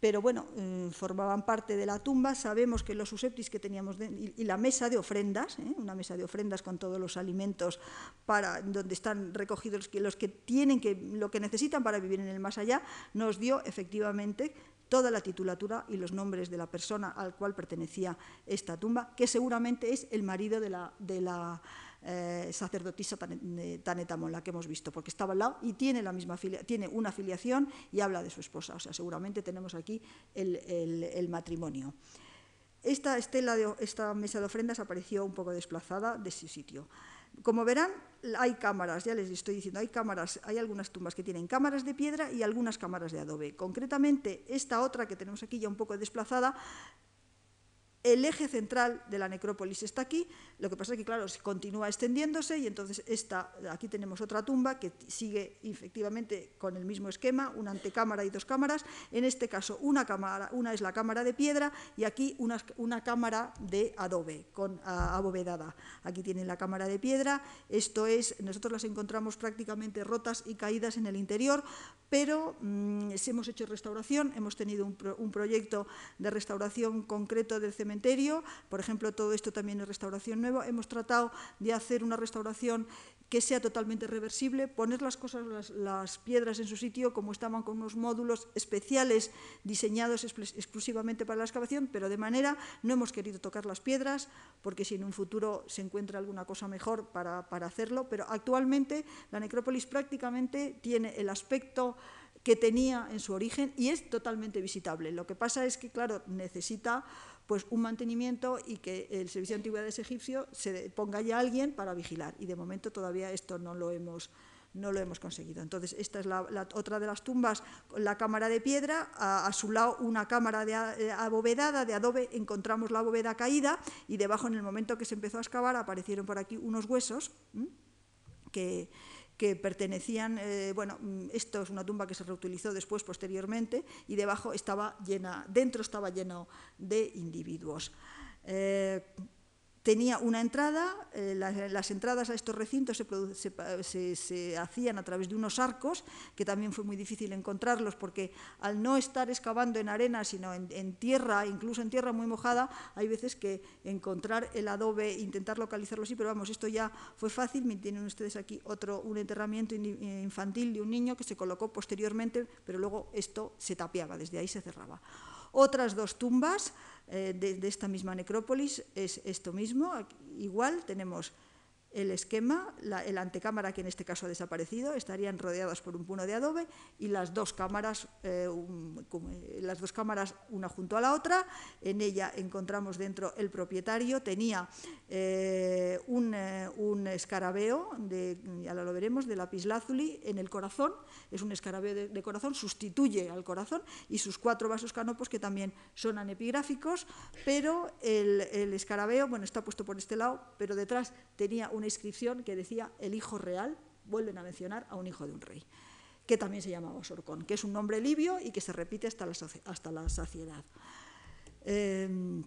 pero bueno, eh, formaban parte de la tumba. Sabemos que los suseptis que teníamos y, la mesa de ofrendas, ¿eh? una mesa de ofrendas con todos los alimentos para donde están recogidos los que, los que tienen que lo que necesitan para vivir en el más allá, nos dio efectivamente toda la titulatura y los nombres de la persona al cual pertenecía esta tumba, que seguramente es el marido de la, de la eh, sacerdotisa Tanetamón, la que hemos visto, porque estaba al lado y tiene, la misma tiene una filiación y habla de su esposa. O sea, seguramente tenemos aquí el, matrimonio. Esta estela, de, esta mesa de ofrendas apareció un poco desplazada de su sitio. Como verán, hay cámaras, ya les estoy diciendo, hay cámaras, hay algunas tumbas que tienen cámaras de piedra y algunas cámaras de adobe. Concretamente, esta otra que tenemos aquí ya un poco desplazada, el eje central de la necrópolis está aquí, lo que pasa es que, claro, continúa extendiéndose y entonces esta, aquí tenemos otra tumba que sigue efectivamente con el mismo esquema, una antecámara y dos cámaras. En este caso, una, cámara, una es la cámara de piedra y aquí una, una cámara de adobe, con abovedada. Aquí tienen la cámara de piedra, esto es, nosotros las encontramos prácticamente rotas y caídas en el interior, pero mm, si hemos hecho restauración, hemos tenido un, un proyecto de restauración concreto del cementerio por ejemplo, todo esto también es restauración nueva. Hemos tratado de hacer una restauración que sea totalmente reversible, poner las cosas, las, piedras en su sitio como estaban con unos módulos especiales diseñados exclusivamente para la excavación, pero de manera no hemos querido tocar las piedras porque si en un futuro se encuentra alguna cosa mejor para, para hacerlo, pero actualmente la necrópolis prácticamente tiene el aspecto que tenía en su origen y es totalmente visitable. Lo que pasa es que, claro, necesita pues un mantenimiento y que el Servicio de Antigüedades egipcio se ponga ya alguien para vigilar. Y de momento todavía esto no lo hemos, no lo hemos conseguido. Entonces, esta es la, otra de las tumbas, la cámara de piedra, a, su lado una cámara de, abovedada, de adobe, encontramos la bóveda caída y debajo, en el momento que se empezó a excavar, aparecieron por aquí unos huesos que que pertenecían, eh, bueno, mm, esto es una tumba que se reutilizó después, posteriormente, y debajo estaba llena, dentro estaba lleno de individuos. Eh, tenía una entrada, eh, las, entradas a estos recintos se, hacían a través de unos arcos, que también fue muy difícil encontrarlos, porque al no estar excavando en arena, sino en, tierra, incluso en tierra muy mojada, hay veces que encontrar el adobe, intentar localizarlo así, pero vamos, esto ya fue fácil. Tienen ustedes aquí otro, un enterramiento infantil de un niño que se colocó posteriormente, pero luego esto se tapiaba, desde ahí se cerraba. Otras dos tumbas eh, de, esta misma necrópolis es esto mismo. Igual tenemos el esquema, la, antecámara que en este caso ha desaparecido, estarían rodeadas por un puno de adobe y las dos cámaras, eh, eh, las dos cámaras una junto a la otra. En ella encontramos dentro el propietario, tenía eh, un, escarabeo, de, ya lo veremos, de lapislázuli en el corazón, es un escarabeo de, corazón, sustituye al corazón y sus cuatro vasos canopos que también son anepigráficos, pero el, el escarabeo, bueno, está puesto por este lado, pero detrás tenía una inscripción que decía el hijo real, vuelven a mencionar a un hijo de un rey, que también se llamaba Osorcón, que es un nombre libio y que se repite hasta la, hasta la saciedad. Em,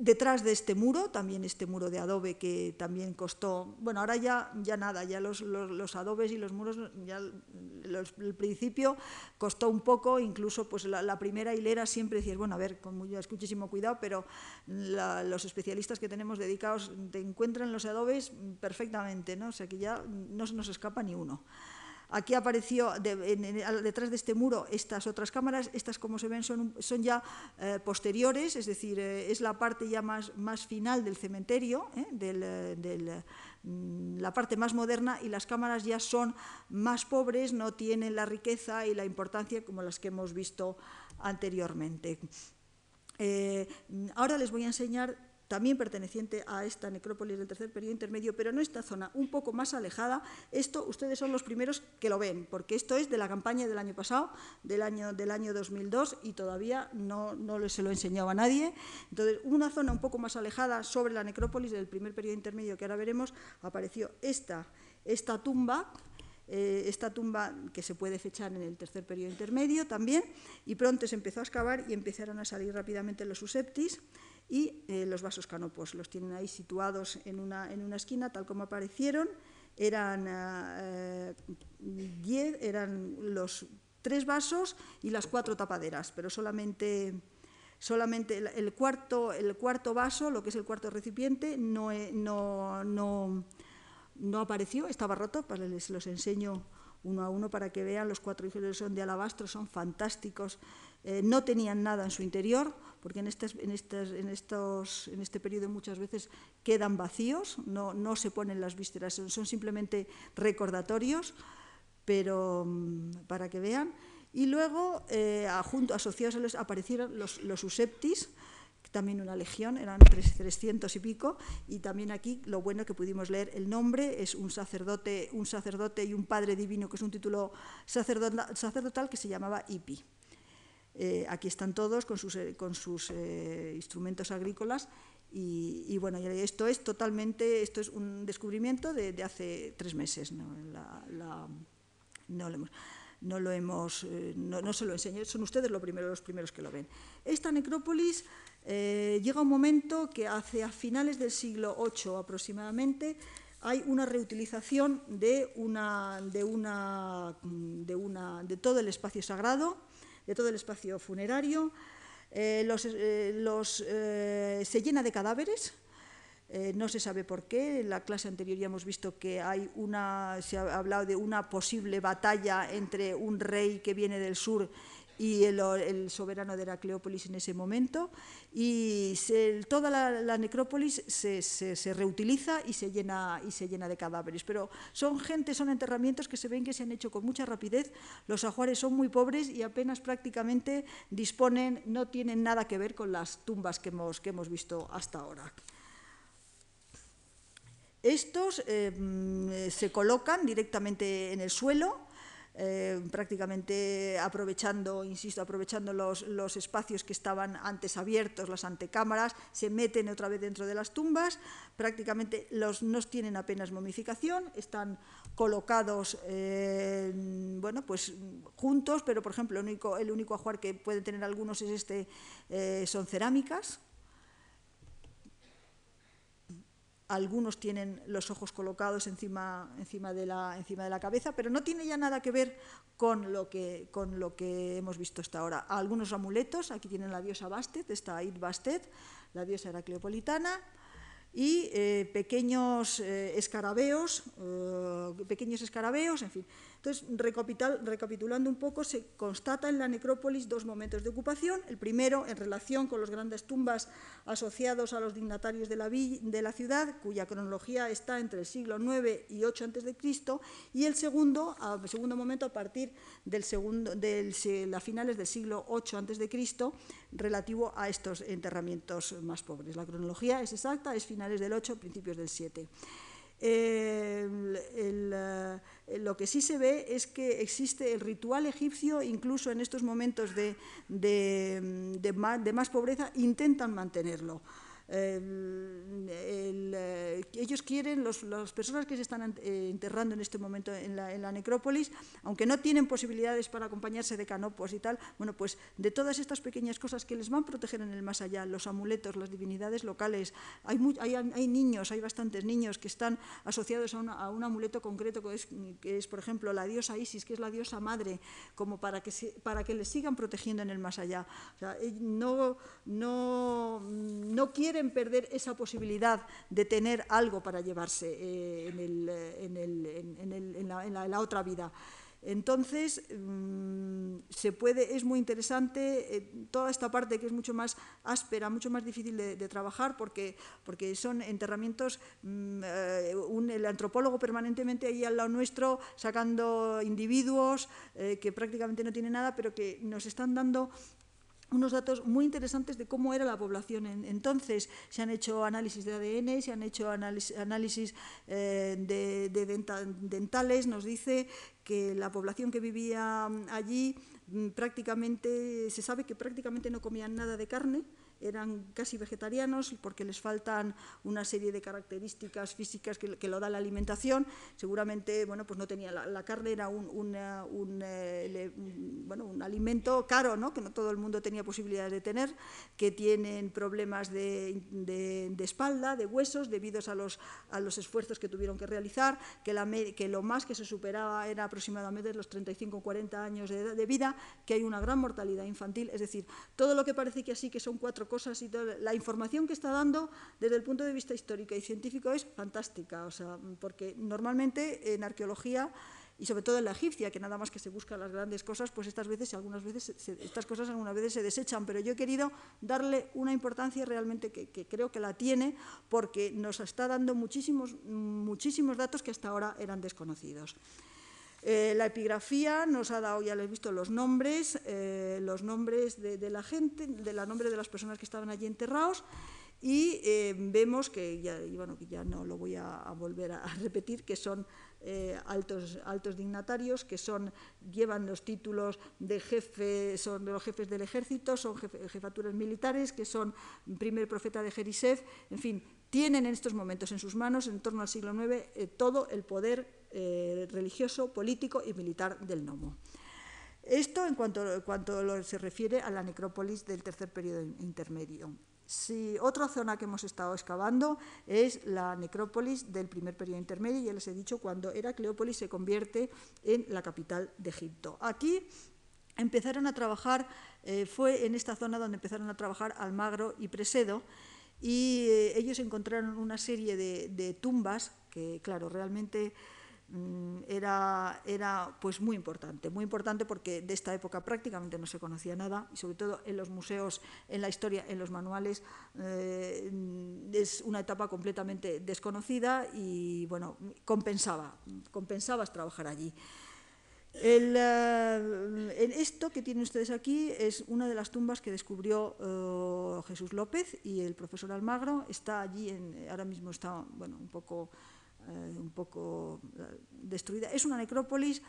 Detrás de este muro, también este muro de adobe que también costó, bueno, ahora ya, ya nada, ya los, adobes y los muros, ya el principio costó un poco, incluso pues la, primera hilera siempre decías, bueno, a ver, con muchísimo cuidado, pero los especialistas que tenemos dedicados te encuentran los adobes perfectamente, ¿no? o sea que ya no se nos escapa ni uno. Aquí apareció detrás de este muro estas otras cámaras, estas como se ven son, ya eh, posteriores, es decir, eh, es la parte ya más, final del cementerio, ¿eh? mm, la parte más moderna y las cámaras ya son más pobres, no tienen la riqueza y la importancia como las que hemos visto anteriormente. ahora les voy a enseñar también perteneciente a esta necrópolis del tercer periodo intermedio, pero no esta zona, un poco más alejada. Esto ustedes son los primeros que lo ven, porque esto es de la campaña del año pasado, del año, del año 2002, y todavía no, no se lo he enseñado a nadie. Entonces, una zona un poco más alejada sobre la necrópolis del primer periodo intermedio que ahora veremos, apareció esta, esta tumba, eh, esta tumba que se puede fechar en el tercer periodo intermedio también, y pronto se empezó a excavar y empezaron a salir rápidamente los suseptis y eh, los vasos canopos. Los tienen ahí situados en una, en una esquina, tal como aparecieron. Eran, eh, diez, eran los tres vasos y las cuatro tapaderas, pero solamente, solamente el, cuarto, el cuarto vaso, lo que es el cuarto recipiente, no, no, no, no apareció, estaba roto, pues les los enseño uno a uno para que vean, los cuatro hijos son de alabastro, son fantásticos, eh, no tenían nada en su interior, porque en, estos, en este periodo muchas veces quedan vacíos, no, no se ponen las vísceras, son, simplemente recordatorios, pero mm, para que vean. Y luego, eh, junto, asociados a los, aparecieron los, los también una legión, eran 300 y pico, y también aquí lo bueno que pudimos leer el nombre, es un sacerdote, un sacerdote y un padre divino, que es un título sacerdotal que se llamaba Ipi. Eh, aquí están todos con sus, eh, con sus eh, instrumentos agrícolas y, bueno, esto es totalmente, esto es un descubrimiento de, hace tres meses. No, no, lo hemos, no, se lo enseño, son ustedes lo primero, los primeros que lo ven. Esta necrópolis llega un momento que hacia finales del siglo VIII aproximadamente hay una reutilización de, una, de, una, de, una, de todo el espacio sagrado de todo el espacio funerario. Eh, eh, eh, se llena de cadáveres, no se sabe por qué. En la clase anterior ya hemos visto que hay una, se ha hablado de una posible batalla entre un rey que viene del sur y el, soberano de Heracleópolis en ese momento, y toda la, necrópolis se, reutiliza y se, llena, y se llena de cadáveres. Pero son gente, son enterramientos que se ven que se han hecho con mucha rapidez, los ajuares son muy pobres y apenas prácticamente disponen, no tienen nada que ver con las tumbas que hemos, que hemos visto hasta ahora. Estos eh, mm, se colocan directamente en el suelo, eh, prácticamente aprovechando, insisto, aprovechando los, espacios que estaban antes abiertos, las antecámaras, se meten otra vez dentro de las tumbas, prácticamente los no tienen apenas momificación, están colocados eh, bueno, pues, juntos, pero por ejemplo el único, el único ajuar que pueden tener algunos es este, eh, son cerámicas, algunos tienen los ojos colocados encima, encima, de la, encima de la cabeza, pero no tiene ya nada que ver con lo que, con lo que hemos visto hasta ahora. Algunos amuletos, aquí tienen la diosa Bastet, esta Id Bastet, la diosa heracleopolitana, y eh, pequeños eh, escarabeos, eh, pequeños escarabeos, en fin. Entonces, recapitulando un poco, se constata en la necrópolis dos momentos de ocupación. El primero, en relación con los grandes tumbas asociados a los dignatarios de la, de ciudad, cuya cronología está entre el siglo IX y VIII a.C., y el segundo, segundo momento a partir del, a finales del siglo VIII a.C., relativo a estos enterramientos más pobres. La cronología es exacta, es finales del 8, principios del 7. Eh, lo que sí se ve es que existe el ritual egipcio, incluso en estos momentos de, de más pobreza, intentan mantenerlo. Eh, ellos quieren, los, las personas que se están eh, enterrando en este momento en la, necrópolis, aunque no tienen posibilidades para acompañarse de canopos y tal, bueno, pues de todas estas pequeñas cosas que les van a proteger en el más allá, los amuletos, las divinidades locales, hay, hay, niños, hay bastantes niños que están asociados a, un amuleto concreto que es, que es, por ejemplo, la diosa Isis, que es la diosa madre, como para que, para que les sigan protegiendo en el más allá. O sea, no, no, no quieren perder esa posibilidad de tener algo para llevarse en, la, otra vida. Entonces, mm, se puede, es muy interesante eh, toda esta parte que es mucho más áspera, mucho más difícil de, trabajar, porque, porque son enterramientos, mm, eh, el antropólogo permanentemente ahí al lado nuestro, sacando individuos eh, que prácticamente no tienen nada, pero que nos están dando unos datos muy interesantes de cómo era la población entonces. Se han hecho análisis de ADN, se han hecho análisis, de, dentales, nos dice que la población que vivía allí mm, prácticamente, se sabe que prácticamente no comían nada de carne, eran casi vegetarianos porque les faltan una serie de características físicas que, lo da la alimentación. Seguramente, bueno, pues no tenía la, carne era un, eh, bueno, un alimento caro, ¿no? que no todo el mundo tenía posibilidad de tener, que tienen problemas de, espalda, de huesos, debido a los, a los esfuerzos que tuvieron que realizar, que lo más que se superaba era aproximadamente los 35 o 40 años de, de vida, que hay una gran mortalidad infantil, es decir, todo lo que parece que así que son cuatro cosas y la información que está dando desde el punto de vista histórico y científico es fantástica, o sea, porque normalmente en arqueología y sobre todo en la egipcia, que nada más que se buscan las grandes cosas, pues estas veces, algunas veces, estas cosas algunas veces se desechan, pero yo he querido darle una importancia realmente que, creo que la tiene, porque nos está dando muchísimos, muchísimos datos que hasta ahora eran desconocidos. Eh, la epigrafía nos ha dado, ya les he visto, los nombres, eh, los nombres de, la gente, de la nombre de las personas que estaban allí enterrados y eh, vemos que ya, bueno, que ya no lo voy a, volver a, [laughs] repetir, que son altos, altos dignatarios, que son, llevan los títulos de jefe, son de los jefes del ejército, son jefaturas militares, que son primer profeta de Jerisef, en fin, tienen en estos momentos en sus manos, en torno al siglo IX, todo el poder eh, religioso, político y militar del Nomo. Esto en cuanto, cuanto se refiere a la necrópolis del tercer periodo intermedio. Si otra zona que hemos estado excavando es la necrópolis del primer periodo intermedio, ya les he dicho, cuando Heracleópolis se convierte en la capital de Egipto. Aquí empezaron a trabajar, eh, fue en esta zona donde empezaron a trabajar Almagro y Presedo, y eh, ellos encontraron una serie de tumbas que, claro, realmente Mm, era, era pues muy importante, muy importante porque de esta época prácticamente no se conocía nada y sobre todo en los museos, en la historia, en los manuales eh, es una etapa completamente desconocida y bueno, compensaba, compensabas trabajar allí. El, eh, esto que tienen ustedes aquí es una de las tumbas que descubrió eh, Jesús López y el profesor Almagro. Está allí, en, ahora mismo está bueno, un poco eh, un poco eh, destruida. Es una necrópolis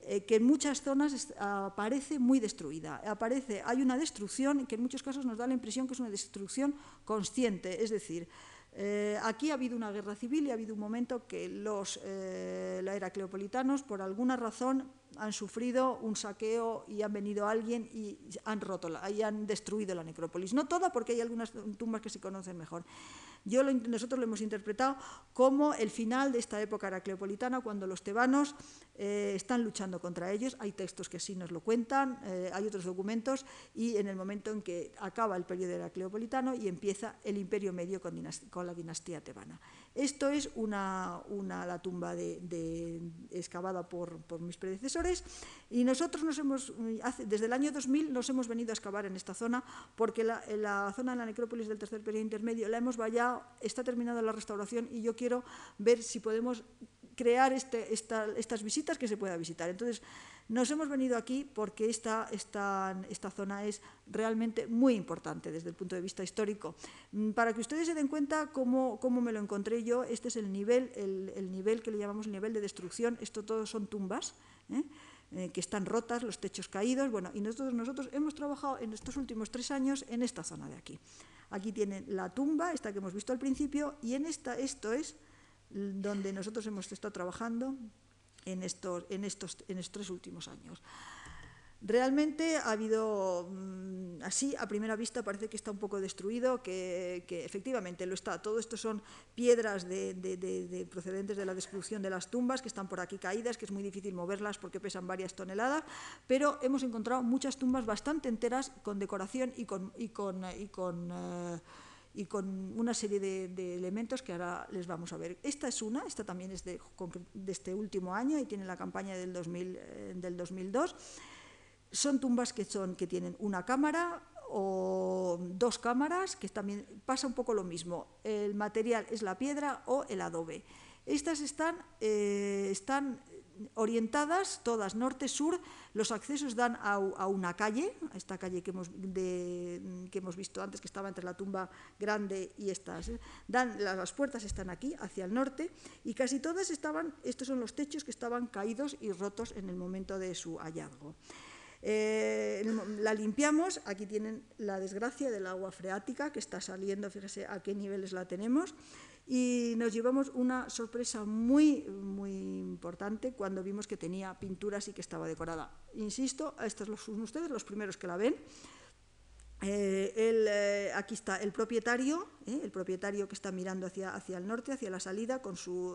eh, que en muchas zonas aparece muy destruida. Aparece, hay una destrucción que en muchos casos nos da la impresión que es una destrucción consciente, es decir, aquí ha habido una guerra civil y ha habido un momento que los la era cleopolitanos, por alguna razón, han sufrido un saqueo y han venido alguien y han roto y han destruido la necrópolis. No toda, porque hay algunas tumbas que se conocen mejor. Yo nosotros lo hemos interpretado como el final de esta época heracleopolitana, cuando los tebanos eh, están luchando contra ellos. Hay textos que sí nos lo cuentan, eh, hay otros documentos, y en el momento en que acaba el periodo heracleopolitano y empieza el imperio medio con, la dinastía tebana. Esto es una, la tumba de, excavada por, mis predecesores y nosotros nos hemos, desde el año 2000 nos hemos venido a excavar en esta zona porque la, la zona de la necrópolis del tercer periodo intermedio la hemos vallado está terminada la restauración y yo quiero ver si podemos crear este, estas visitas que se pueda visitar. Entonces, nos hemos venido aquí porque esta, esta, esta, zona es realmente muy importante desde el punto de vista histórico. Mm, para que ustedes se den cuenta cómo, cómo me lo encontré yo, este es el nivel, el, nivel que le llamamos el nivel de destrucción. Esto todo son tumbas. ¿eh? Eh, que están rotas, los techos caídos, bueno, y nosotros, nosotros hemos trabajado en estos últimos tres años en esta zona de aquí. Aquí tienen la tumba, esta que hemos visto al principio, y en esta, esto es donde nosotros hemos estado trabajando en estos, en estos, en estos tres últimos años. Realmente ha habido, mm, así a primera vista parece que está un poco destruido, que, efectivamente lo está. Todo esto son piedras de, procedentes de la destrucción de las tumbas que están por aquí caídas, que es muy difícil moverlas porque pesan varias toneladas, pero hemos encontrado muchas tumbas bastante enteras con decoración y con, y con, y con, eh, y con una serie de, elementos que ahora les vamos a ver. Esta es una, esta también es de, este último año y tiene la campaña del, 2000, eh, del 2002. Son tumbas que, son, que tienen una cámara o dos cámaras, que también pasa un poco lo mismo. El material es la piedra o el adobe. Estas están, eh, están orientadas, todas norte-sur, los accesos dan a, una calle, a esta calle que hemos, que hemos, visto antes, que estaba entre la tumba grande y estas. ¿eh? Dan, las puertas están aquí, hacia el norte, y casi todas estaban, estos son los techos que estaban caídos y rotos en el momento de su hallazgo. Eh, la limpiamos, aquí tienen la desgracia del agua freática que está saliendo, fíjese a qué niveles la tenemos, y nos llevamos una sorpresa muy, muy importante cuando vimos que tenía pinturas y que estaba decorada. Insisto, estos son ustedes los primeros que la ven. Eh, eh, aquí está el propietario, el propietario que está mirando hacia, hacia, el norte, hacia la salida, con su,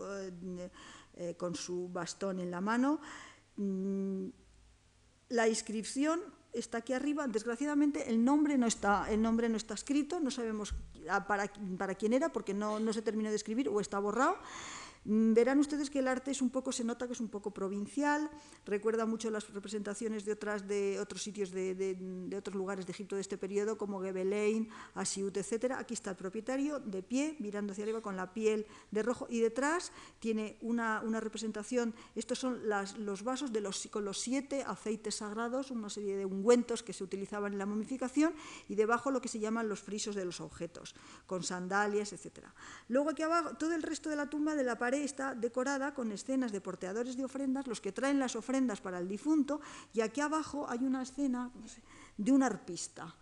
con su bastón en la mano. Mm, la inscripción está aquí arriba. Desgraciadamente el nombre no está, el nombre no está escrito, no sabemos para, quién era porque no se terminó de escribir o está borrado. Mm, verán ustedes que el arte es un poco, se nota que es un poco provincial, recuerda mucho las representaciones de, otras, de otros sitios de, de, otros lugares de Egipto de este periodo, como Gebelein, Asiut, etc. Aquí está el propietario, de pie, mirando hacia arriba con la piel de rojo, y detrás tiene una, una representación, estos son los vasos de los, con los siete aceites sagrados, una serie de ungüentos que se utilizaban en la momificación, y debajo lo que se llaman los frisos de los objetos, con sandalias, etc. Luego aquí abajo, todo el resto de la tumba de la pared está decorada con escenas de porteadores de ofrendas, los que traen las ofrendas para el difunto, y aquí abajo hay una escena de un arpista.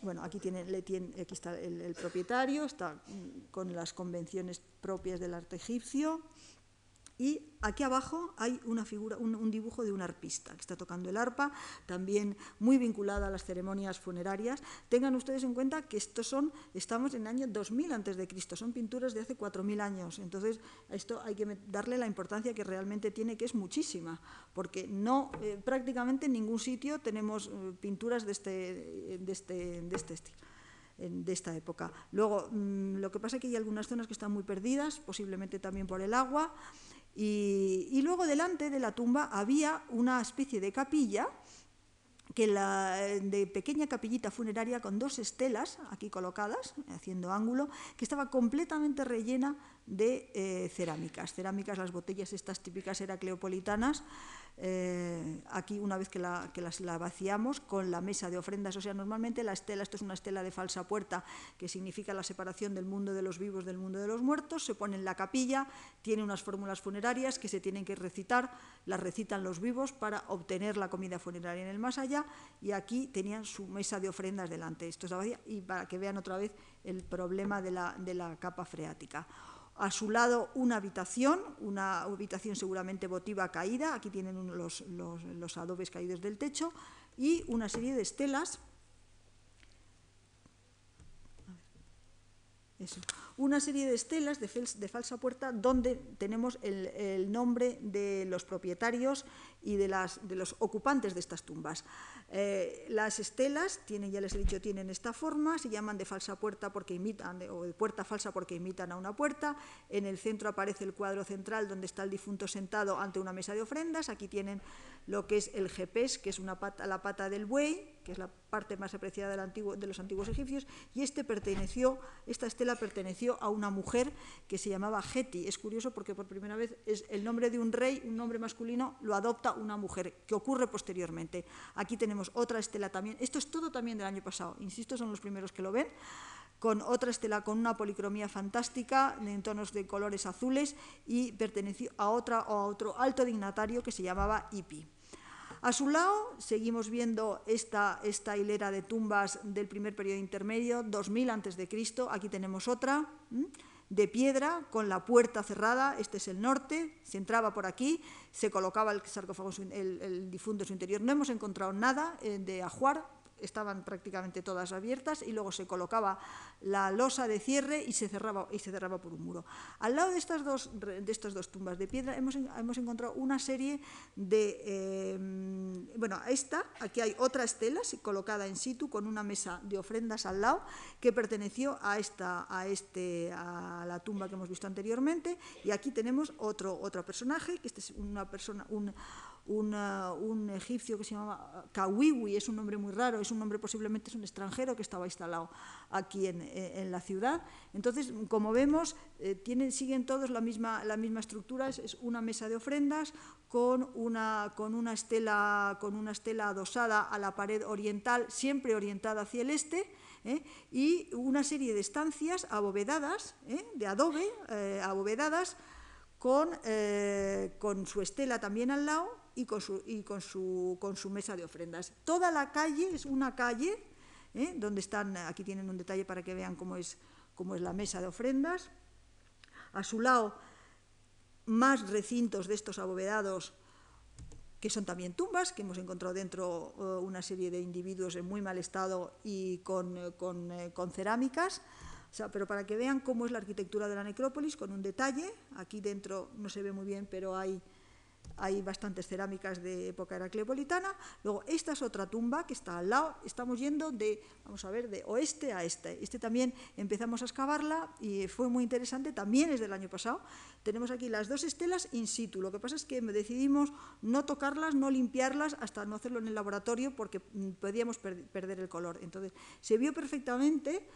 Bueno, aquí, tiene, aquí está el propietario, está con las convenciones propias del arte egipcio. Y aquí abajo hay una figura, un, dibujo de un arpista que está tocando el arpa, también muy vinculada a las ceremonias funerarias. Tengan ustedes en cuenta que estos son, estamos en el año 2000 antes de Cristo, son pinturas de hace 4000 años. Entonces, a esto hay que darle la importancia que realmente tiene, que es muchísima, porque no eh, prácticamente en ningún sitio tenemos eh, pinturas de este, de este, de este estilo de esta época. Luego, mm, lo que pasa es que hay algunas zonas que están muy perdidas, posiblemente también por el agua, y, luego delante de la tumba había una especie de capilla que la, de pequeña capillita funeraria con dos estelas aquí colocadas, haciendo ángulo, que estaba completamente rellena de eh, cerámicas. Cerámicas, las botellas estas típicas heracleopolitanas, eh, aquí una vez que, la, las, la vaciamos con la mesa de ofrendas, o sea, normalmente la estela, esto es una estela de falsa puerta, que significa la separación del mundo de los vivos del mundo de los muertos, se pone en la capilla, tiene unas fórmulas funerarias que se tienen que recitar, las recitan los vivos para obtener la comida funeraria en el más allá, y aquí tenían su mesa de ofrendas delante, esto es la vacía, y para que vean otra vez el problema de la capa freática a su lado una habitación, una habitación seguramente votiva caída, aquí tienen los, los, adobes caídos del techo, y una serie de estelas. Una serie de estelas de, falsa puerta donde tenemos el, nombre de los propietarios y de, las, de los ocupantes de estas tumbas. Eh, las estelas, tienen, ya les he dicho, tienen esta forma, se llaman de falsa puerta porque imitan, o de puerta falsa porque imitan a una puerta. En el centro aparece el cuadro central donde está el difunto sentado ante una mesa de ofrendas. Aquí tienen lo que es el jepes, que es una pata, la pata del buey, que es la parte más apreciada de los antiguos egipcios, y este perteneció, esta estela perteneció a una mujer que se llamaba Geti. Es curioso porque por primera vez es el nombre de un rey, un nombre masculino, lo adopta una mujer, que ocurre posteriormente. Aquí tenemos otra estela también, esto es todo también del año pasado, insisto, son los primeros que lo ven, con otra estela con una policromía fantástica en tonos de colores azules y perteneció a, otra, a otro alto dignatario que se llamaba Ipi. A su lado seguimos viendo esta, esta hilera de tumbas del primer periodo intermedio, 2000 a.C. Aquí tenemos otra de piedra con la puerta cerrada. Este es el norte. Se entraba por aquí, se colocaba el sarcófago, el, difunto en su interior. No hemos encontrado nada eh, de ajuar, estaban prácticamente todas abiertas y luego se colocaba la losa de cierre y se cerraba, y se cerraba por un muro. Al lado de estas dos, de dos tumbas de piedra hemos, hemos encontrado una serie de... Eh, bueno, esta, aquí hay otra estela colocada en situ con una mesa de ofrendas al lado que perteneció a, esta, a, este, a la tumba que hemos visto anteriormente y aquí tenemos otro, otro personaje, que este es una persona, un egipcio que se llamaba Kawiwi, es un nombre muy raro, es un nombre posiblemente es un extranjero que estaba instalado aquí en, en la ciudad. Entonces, como vemos, eh, tienen, siguen todos la misma, la misma estructura, es, una mesa de ofrendas con una, con, una estela, con una estela adosada a la pared oriental, siempre orientada hacia el este, ¿eh? y una serie de estancias abovedadas, ¿eh? de adobe, abovedadas, con, con su estela también al lado, y con su, y con su, con su mesa de ofrendas. Toda la calle es una calle, ¿eh? donde están, aquí tienen un detalle para que vean cómo es, cómo es la mesa de ofrendas. A su lado, más recintos de estos abovedados, que son también tumbas, que hemos encontrado dentro eh, una serie de individuos en muy mal estado y con, eh, con, con cerámicas. O pero para que vean cómo es la arquitectura de la necrópolis, con un detalle, aquí dentro no se ve muy bien, pero hay hay bastantes cerámicas de época heracleopolitana. Luego, esta es otra tumba que está al lado. Estamos yendo de, vamos a ver, de oeste a este. Este también empezamos a excavarla y fue muy interesante, también es del año pasado. Tenemos aquí las dos estelas in situ. Lo que pasa es que decidimos no tocarlas, no limpiarlas, hasta no hacerlo en el laboratorio porque mm, podíamos perder el color. Entonces, se vio perfectamente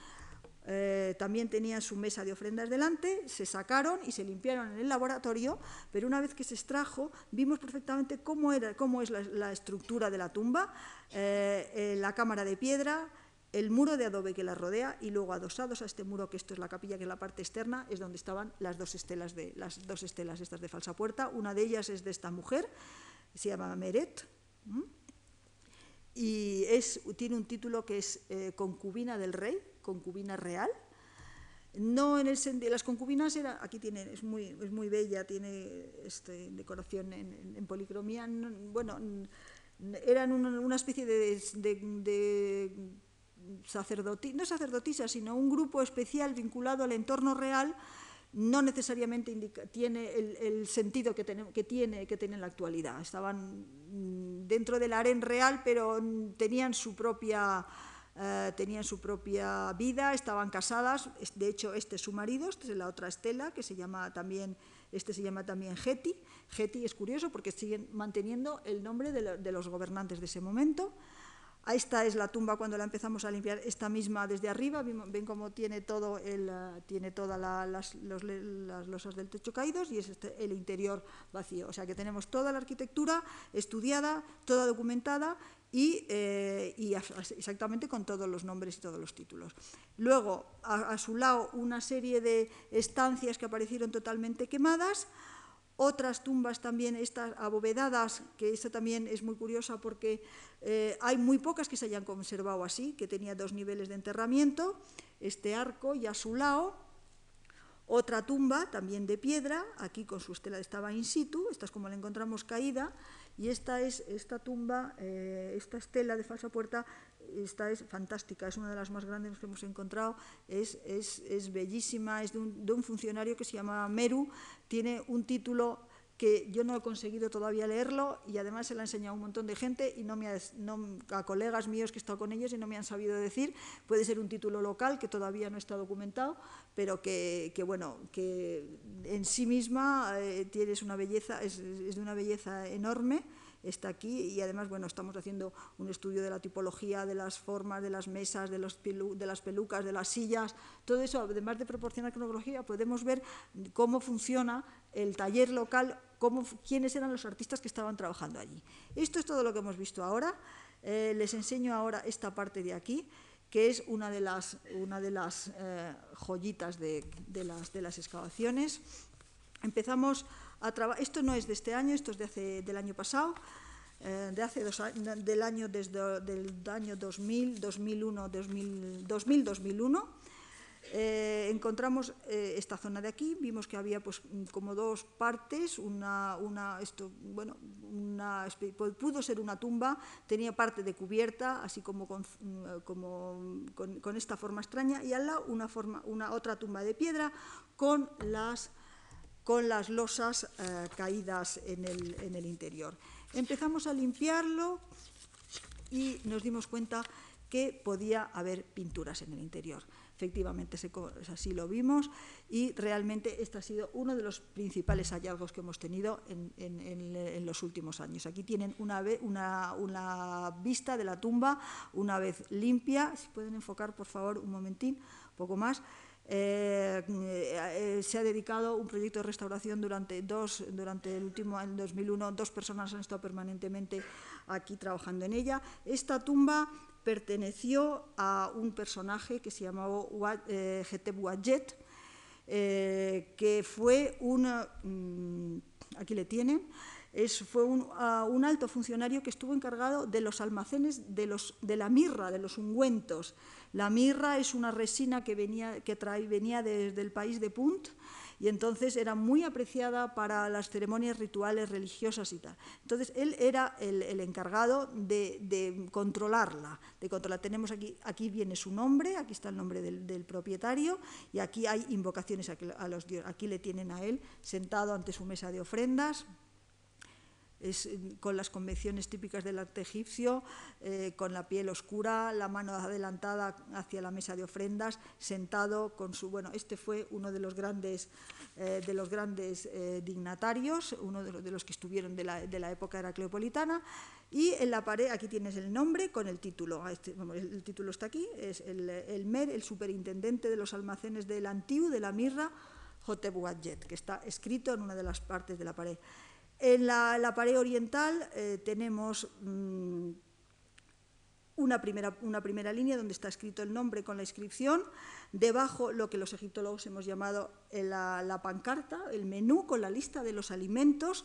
eh, también tenían su mesa de ofrendas delante, se sacaron y se limpiaron en el laboratorio, pero una vez que se extrajo vimos perfectamente cómo, era, cómo es la, estructura de la tumba, eh, eh, la cámara de piedra, el muro de adobe que la rodea y luego adosados a este muro, que esto es la capilla, que es la parte externa, es donde estaban las dos estelas, de, las dos estelas estas de falsa puerta. Una de ellas es de esta mujer, se llama Meret, y es, tiene un título que es concubina del rey, concubina real. No en el sentido, las concubinas era, aquí tiene, es muy, es muy bella, tiene este, decoración en, policromía, bueno, eran una, especie de, de, no sacerdotisa, sino un grupo especial vinculado al entorno real, no necesariamente tiene el, sentido que, que, tiene, que tiene en la actualidad. Estaban mm, dentro del harén real, pero tenían su propia eh, tenían su propia vida, estaban casadas, de hecho este es su marido, esta es la otra Estela, que se llama también, este se llama también Geti. Geti es curioso porque siguen manteniendo el nombre de, los gobernantes de ese momento. Esta es la tumba cuando la empezamos a limpiar, esta misma desde arriba, ven cómo tiene, todo el, eh, tiene todas las, las, losas del techo caídos y es este, el interior vacío. O sea que tenemos toda la arquitectura estudiada, toda documentada y, eh, exactamente con todos los nombres y todos los títulos. Luego, a, su lado, una serie de estancias que aparecieron totalmente quemadas, otras tumbas también estas abovedadas, que esta también es muy curiosa porque eh, hay muy pocas que se hayan conservado así, que tenía dos niveles de enterramiento, este arco y a su lado otra tumba también de piedra, aquí con su estela estaba in situ, esta es como la encontramos caída, y esta es esta tumba, eh, esta estela de falsa puerta, esta es fantástica, es una de las más grandes que hemos encontrado, es, es, es bellísima, es de un, de un, funcionario que se llama Meru, tiene un título que yo no he conseguido todavía leerlo y además se lo ha enseñado a un montón de gente y no me a colegas míos que he estado con ellos y no me han sabido decir. Puede ser un título local que todavía no está documentado, pero que, bueno, que en sí misma eh, una belleza, es, es de una belleza enorme está aquí y además bueno, estamos haciendo un estudio de la tipología, de las formas, de las mesas, de, los de las pelucas, de las sillas, todo eso, además de proporcionar cronología, podemos ver cómo funciona el taller local, cómo, quiénes eran los artistas que estaban trabajando allí. Esto es todo lo que hemos visto ahora. Eh, les enseño ahora esta parte de aquí, que es una de las, una de las eh, joyitas de, de, las, de las excavaciones. Empezamos esto no es de este año, esto es de hace, del año pasado, eh, de hace dos años, del año desde del año 2000, 2001, 2000, 2001. Eh, encontramos eh, esta zona de aquí, vimos que había pues, como dos partes, una, una, esto, bueno, una, pudo ser una tumba, tenía parte de cubierta, así como con, como con, esta forma extraña, y al lado una, forma, una otra tumba de piedra con las, con las losas eh, caídas en el, en el interior. Empezamos a limpiarlo y nos dimos cuenta que podía haber pinturas en el interior. Efectivamente, así lo vimos y realmente este ha sido uno de los principales hallazgos que hemos tenido en, los últimos años. Aquí tienen una, vista de la tumba una vez limpia. Si pueden enfocar, por favor, un momentín, poco más. Eh, eh, se ha dedicado un proyecto de restauración durante dos, durante el último año 2001, dos personas han estado permanentemente aquí trabajando en ella. Esta tumba perteneció a un personaje que se llamaba eh, eh, que fue un, mm, aquí le tienen, fue un, un, alto funcionario que estuvo encargado de los almacenes de, los, de la mirra, de los ungüentos. La mirra es una resina que, venía, que trae, venía desde el país de Punt, y entonces era muy apreciada para las ceremonias rituales religiosas y tal. Entonces él era el, encargado de, controlarla, de controlar. Tenemos aquí, aquí viene su nombre, aquí está el nombre del, propietario y aquí hay invocaciones a, a los dioses. Aquí le tienen a él sentado ante su mesa de ofrendas, eh, con las convenciones típicas del arte egipcio, eh, con la piel oscura, la mano adelantada hacia la mesa de ofrendas, sentado con su... Bueno, este fue uno de los grandes, eh, de los grandes dignatarios, uno de los, que estuvieron de la, de la época heracleopolitana, y en la pared, aquí tienes el nombre con el título, este, el, título está aquí, es el, el, MER, el superintendente de los almacenes del Antiu, de la Mirra, Hotep que está escrito en una de las partes de la pared. En la, pared oriental eh, tenemos mm, una, primera, una, primera, línea donde está escrito el nombre con la inscripción, debajo lo que los egiptólogos hemos llamado la, la pancarta, el menú con la lista de los alimentos,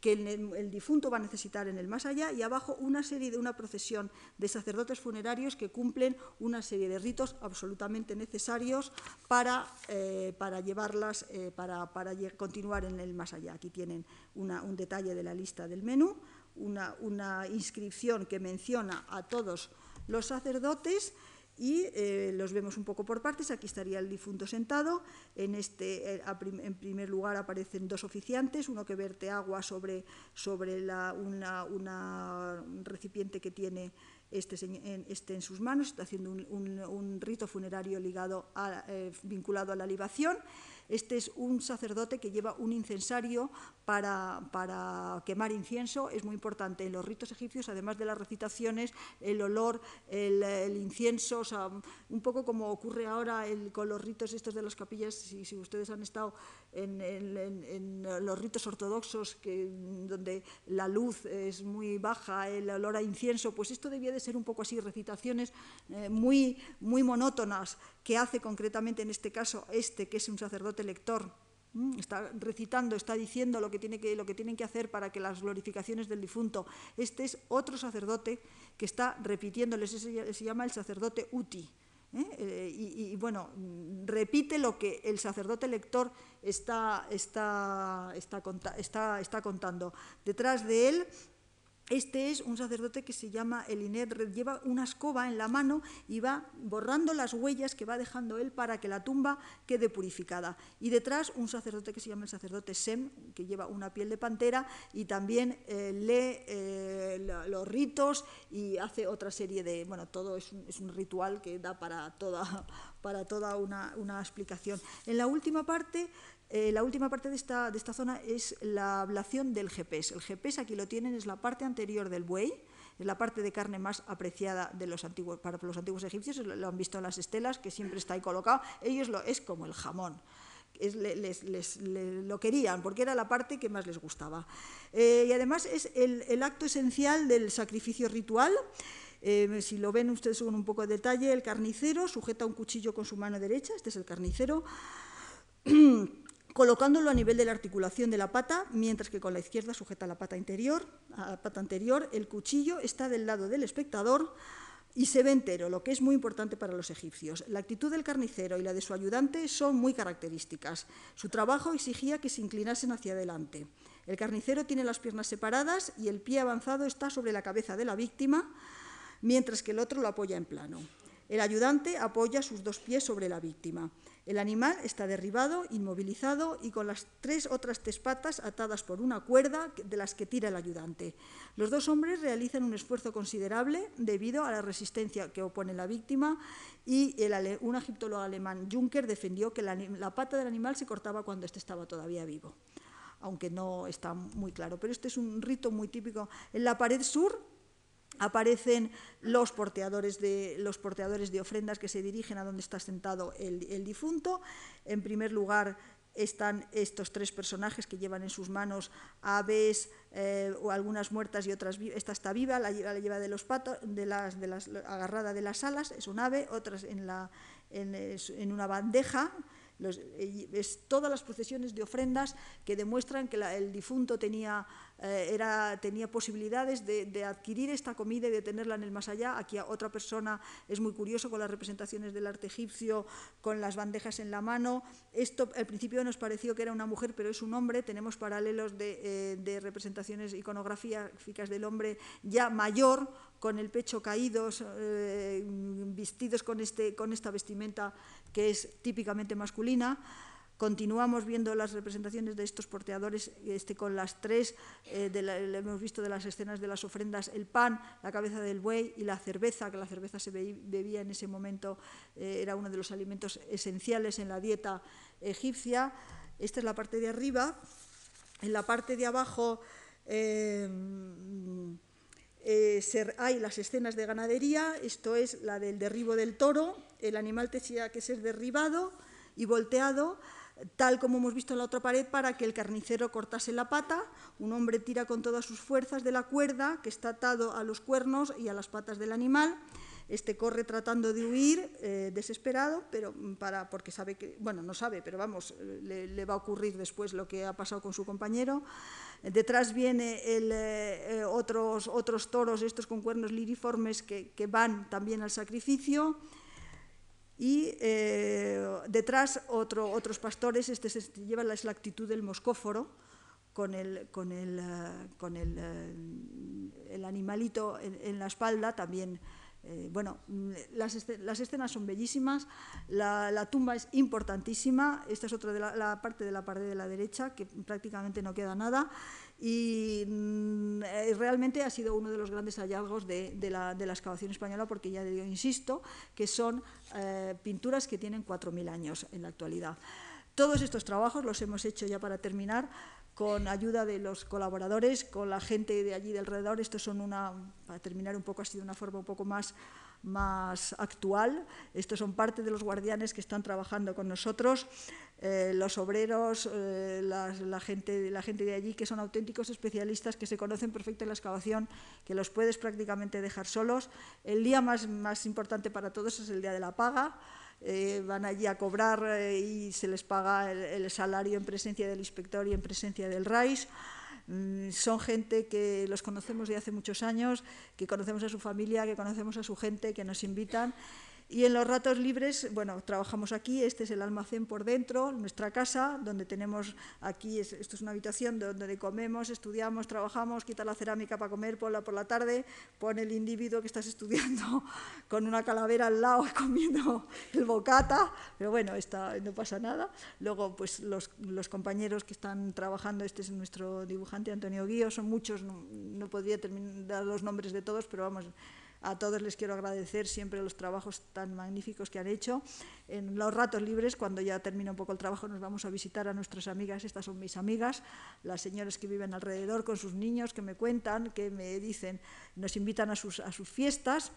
que el, difunto va a necesitar en el más allá y abajo una serie de una procesión de sacerdotes funerarios que cumplen una serie de ritos absolutamente necesarios para, eh, para llevarlas, eh, para, continuar en el más allá. Aquí tienen un detalle de la lista del menú, una, una inscripción que menciona a todos los sacerdotes y eh, los vemos un poco por partes. Aquí estaría el difunto sentado. En, este, eh, en primer lugar aparecen dos oficiantes, uno que verte agua sobre, sobre la, una, un recipiente que tiene este en, este en sus manos, está haciendo un, rito funerario ligado a, eh, vinculado a la libación. Este es un sacerdote que lleva un incensario para, para, quemar incienso. Es muy importante en los ritos egipcios, además de las recitaciones, el olor, el, incienso, o sea, un poco como ocurre ahora con los ritos estos de las capillas, si ustedes han estado en, los ritos ortodoxos, que, donde la luz es muy baja, el olor a incienso, pues esto debía de ser un poco así, recitaciones eh, muy, muy monótonas, que hace concretamente en este caso este, que es un sacerdote lector, está recitando, está diciendo lo que, tiene que, lo que tienen que hacer para que las glorificaciones del difunto. Este es otro sacerdote que está repitiéndoles, se llama el sacerdote Uti. ¿Eh? Eh, y, bueno, repite lo que el sacerdote lector está, está, está, está contando. Detrás de él este es un sacerdote que se llama Elinet, lleva una escoba en la mano y va borrando las huellas que va dejando él para que la tumba quede purificada. Y detrás un sacerdote que se llama el sacerdote Sem, que lleva una piel de pantera y también eh, lee eh, los ritos y hace otra serie de, bueno, todo es un, ritual que da para toda, [laughs] para toda una, una explicación. En la última parte eh, la última parte de esta, de esta, zona es la ablación del GPS. El GPS, aquí lo tienen, es la parte anterior del buey, es la parte de carne más apreciada de los antiguos, para los antiguos egipcios, lo, han visto en las estelas, que siempre está ahí colocado. Ellos lo, es como el jamón. les, lo querían porque era la parte que más les gustaba. Eh, y además es el, acto esencial del sacrificio ritual. Eh, si lo ven ustedes con un poco de detalle, el carnicero sujeta un cuchillo con su mano derecha, este es el carnicero. [clears throat] colocándolo a nivel de la articulación de la pata, mientras que con la izquierda sujeta la pata interior, la pata anterior, el cuchillo está del lado del espectador y se ve entero, lo que es muy importante para los egipcios. La actitud del carnicero y la de su ayudante son muy características. Su trabajo exigía que se inclinasen hacia adelante. El carnicero tiene las piernas separadas y el pie avanzado está sobre la cabeza de la víctima, mientras que el otro lo apoya en plano. El ayudante apoya sus dos pies sobre la víctima. El animal está derribado, inmovilizado y con las tres otras tres patas atadas por una cuerda de las que tira el ayudante. Los dos hombres realizan un esfuerzo considerable debido a la resistencia que opone la víctima y un egiptólogo alemán, Juncker, defendió que la, pata del animal se cortaba cuando éste estaba todavía vivo aunque no está muy claro. Pero este es un rito muy típico. En la pared sur aparecen los porteadores, de, los porteadores de ofrendas que se dirigen a donde está sentado el, difunto. En primer lugar están estos tres personajes que llevan en sus manos aves eh, o algunas muertas y otras esta está viva, la, lleva de los patos, de las, agarrada de las alas, es un ave, otras en una bandeja es todas las procesiones de ofrendas que demuestran que el difunto tenía, eh, era, tenía posibilidades de, adquirir esta comida y de tenerla en el más allá. Aquí otra persona es muy curioso con las representaciones del arte egipcio, con las bandejas en la mano. Esto al principio nos pareció que era una mujer, pero es un hombre. Tenemos paralelos de, eh, representaciones iconográficas del hombre ya mayor, con el pecho caído, eh, vestidos con, este, con esta vestimenta que es típicamente masculina. Continuamos viendo las representaciones de estos porteadores este, con las tres, eh, hemos visto de las escenas de las ofrendas, el pan, la cabeza del buey y la cerveza, que la cerveza se bebía en ese momento, eh, era uno de los alimentos esenciales en la dieta egipcia. Esta es la parte de arriba. En la parte de abajo eh, hay las escenas de ganadería, esto es la del derribo del toro, el animal tenía que ser derribado y volteado, tal como hemos visto en la otra pared, para que el carnicero cortase la pata. Un hombre tira con todas sus fuerzas de la cuerda, que está atado a los cuernos y a las patas del animal. Este corre tratando de huir, eh, desesperado, pero para, porque sabe que, bueno, no sabe, pero vamos, le, va a ocurrir después lo que ha pasado con su compañero. Detrás viene el, eh, otros, otros toros, estos con cuernos liriformes, que, van también al sacrificio. Y eh, detrás otro, otros pastores, este se lleva la, actitud del moscóforo, con el, con el, con el, el animalito en, en, la espalda, también eh, bueno, mm, las, escenas son bellísimas, la, tumba es importantísima, esta es otra de la, parte de la pared de la derecha, que prácticamente no queda nada, y mm, eh, realmente ha sido uno de los grandes hallazgos de, la, excavación española, porque ya yo insisto que son eh, pinturas que tienen 4.000 años en la actualidad. Todos estos trabajos los hemos hecho ya para terminar con ayuda de los colaboradores, con la gente de allí de alrededor. Estos son una, para terminar un poco, ha sido una forma un poco más, más actual. Estos son parte de los guardianes que están trabajando con nosotros, eh, los obreros, eh, la, gente, la gente de allí, que son auténticos especialistas, que se conocen perfecto en la excavación, que los puedes prácticamente dejar solos. El día más, más importante para todos es el día de la paga. Eh, van allí a cobrar y se les paga el, salario en presencia del inspector y en presencia del RAIS. Mm, son gente que los conocemos de hace muchos años, que conocemos a su familia, que conocemos a su gente, que nos invitan y en los ratos libres, bueno, trabajamos aquí, este es el almacén por dentro, nuestra casa, donde tenemos aquí, esto es una habitación donde comemos, estudiamos, trabajamos, quita la cerámica para comer por la, por la tarde, pone el individuo que estás estudiando [laughs] con una calavera al lado [laughs] comiendo el bocata, pero bueno, está, no pasa nada. Luego, pues los, los, compañeros que están trabajando, este es nuestro dibujante Antonio Guío, son muchos, no, no podría dar los nombres de todos, pero vamos, a todos les quiero agradecer siempre los trabajos tan magníficos que han hecho. En los ratos libres, cuando ya termina un poco el trabajo, nos vamos a visitar a nuestras amigas. Estas son mis amigas, las señoras que viven alrededor con sus niños, que me cuentan, que me dicen, nos invitan a sus, a sus fiestas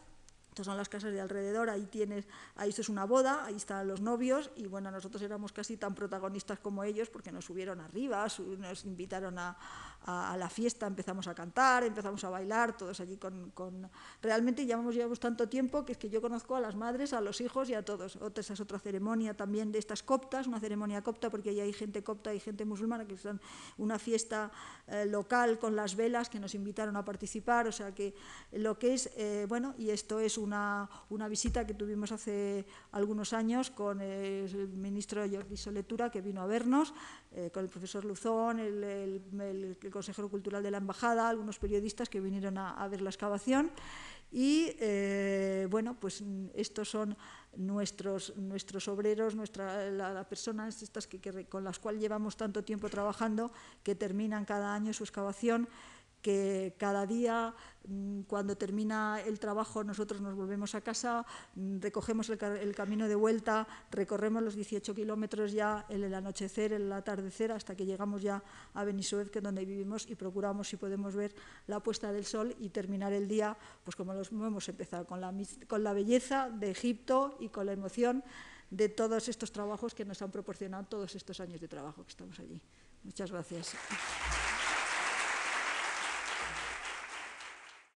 estas son las casas de alrededor, ahí tienes, ahí esto es una boda, ahí están los novios y bueno, nosotros éramos casi tan protagonistas como ellos porque nos subieron arriba, nos invitaron a, la fiesta, empezamos a cantar, empezamos a bailar, todos allí con... Realmente llevamos, llevamos tanto tiempo que es que yo conozco a las madres, a los hijos y a todos. Otra, esa es otra ceremonia también de estas coptas, una ceremonia copta porque ahí hay gente copta y gente musulmana que están una fiesta eh, local con las velas que nos invitaron a participar, o sea que lo que es, eh, bueno, y esto es un una, una, visita que tuvimos hace algunos años con el ministro Jordi Soletura, que vino a vernos, eh, con el profesor Luzón, el, consejero cultural de la embajada, algunos periodistas que vinieron a, ver la excavación. Y eh, bueno, pues estos son nuestros, nuestros obreros, nuestra, la, personas estas que, con las cuales llevamos tanto tiempo trabajando, que terminan cada año su excavación que cada día, mm, cuando termina el trabajo, nosotros nos volvemos a casa, mm, recogemos el, el camino de vuelta, recorremos los 18 kilómetros ya en el anochecer, en el atardecer, hasta que llegamos ya a Benisuez, que es donde vivimos, y procuramos si podemos ver la puesta del sol y terminar el día, pues como lo hemos empezado, con la, con la belleza de Egipto y con la emoción de todos estos trabajos que nos han proporcionado todos estos años de trabajo que estamos allí. Muchas gracias.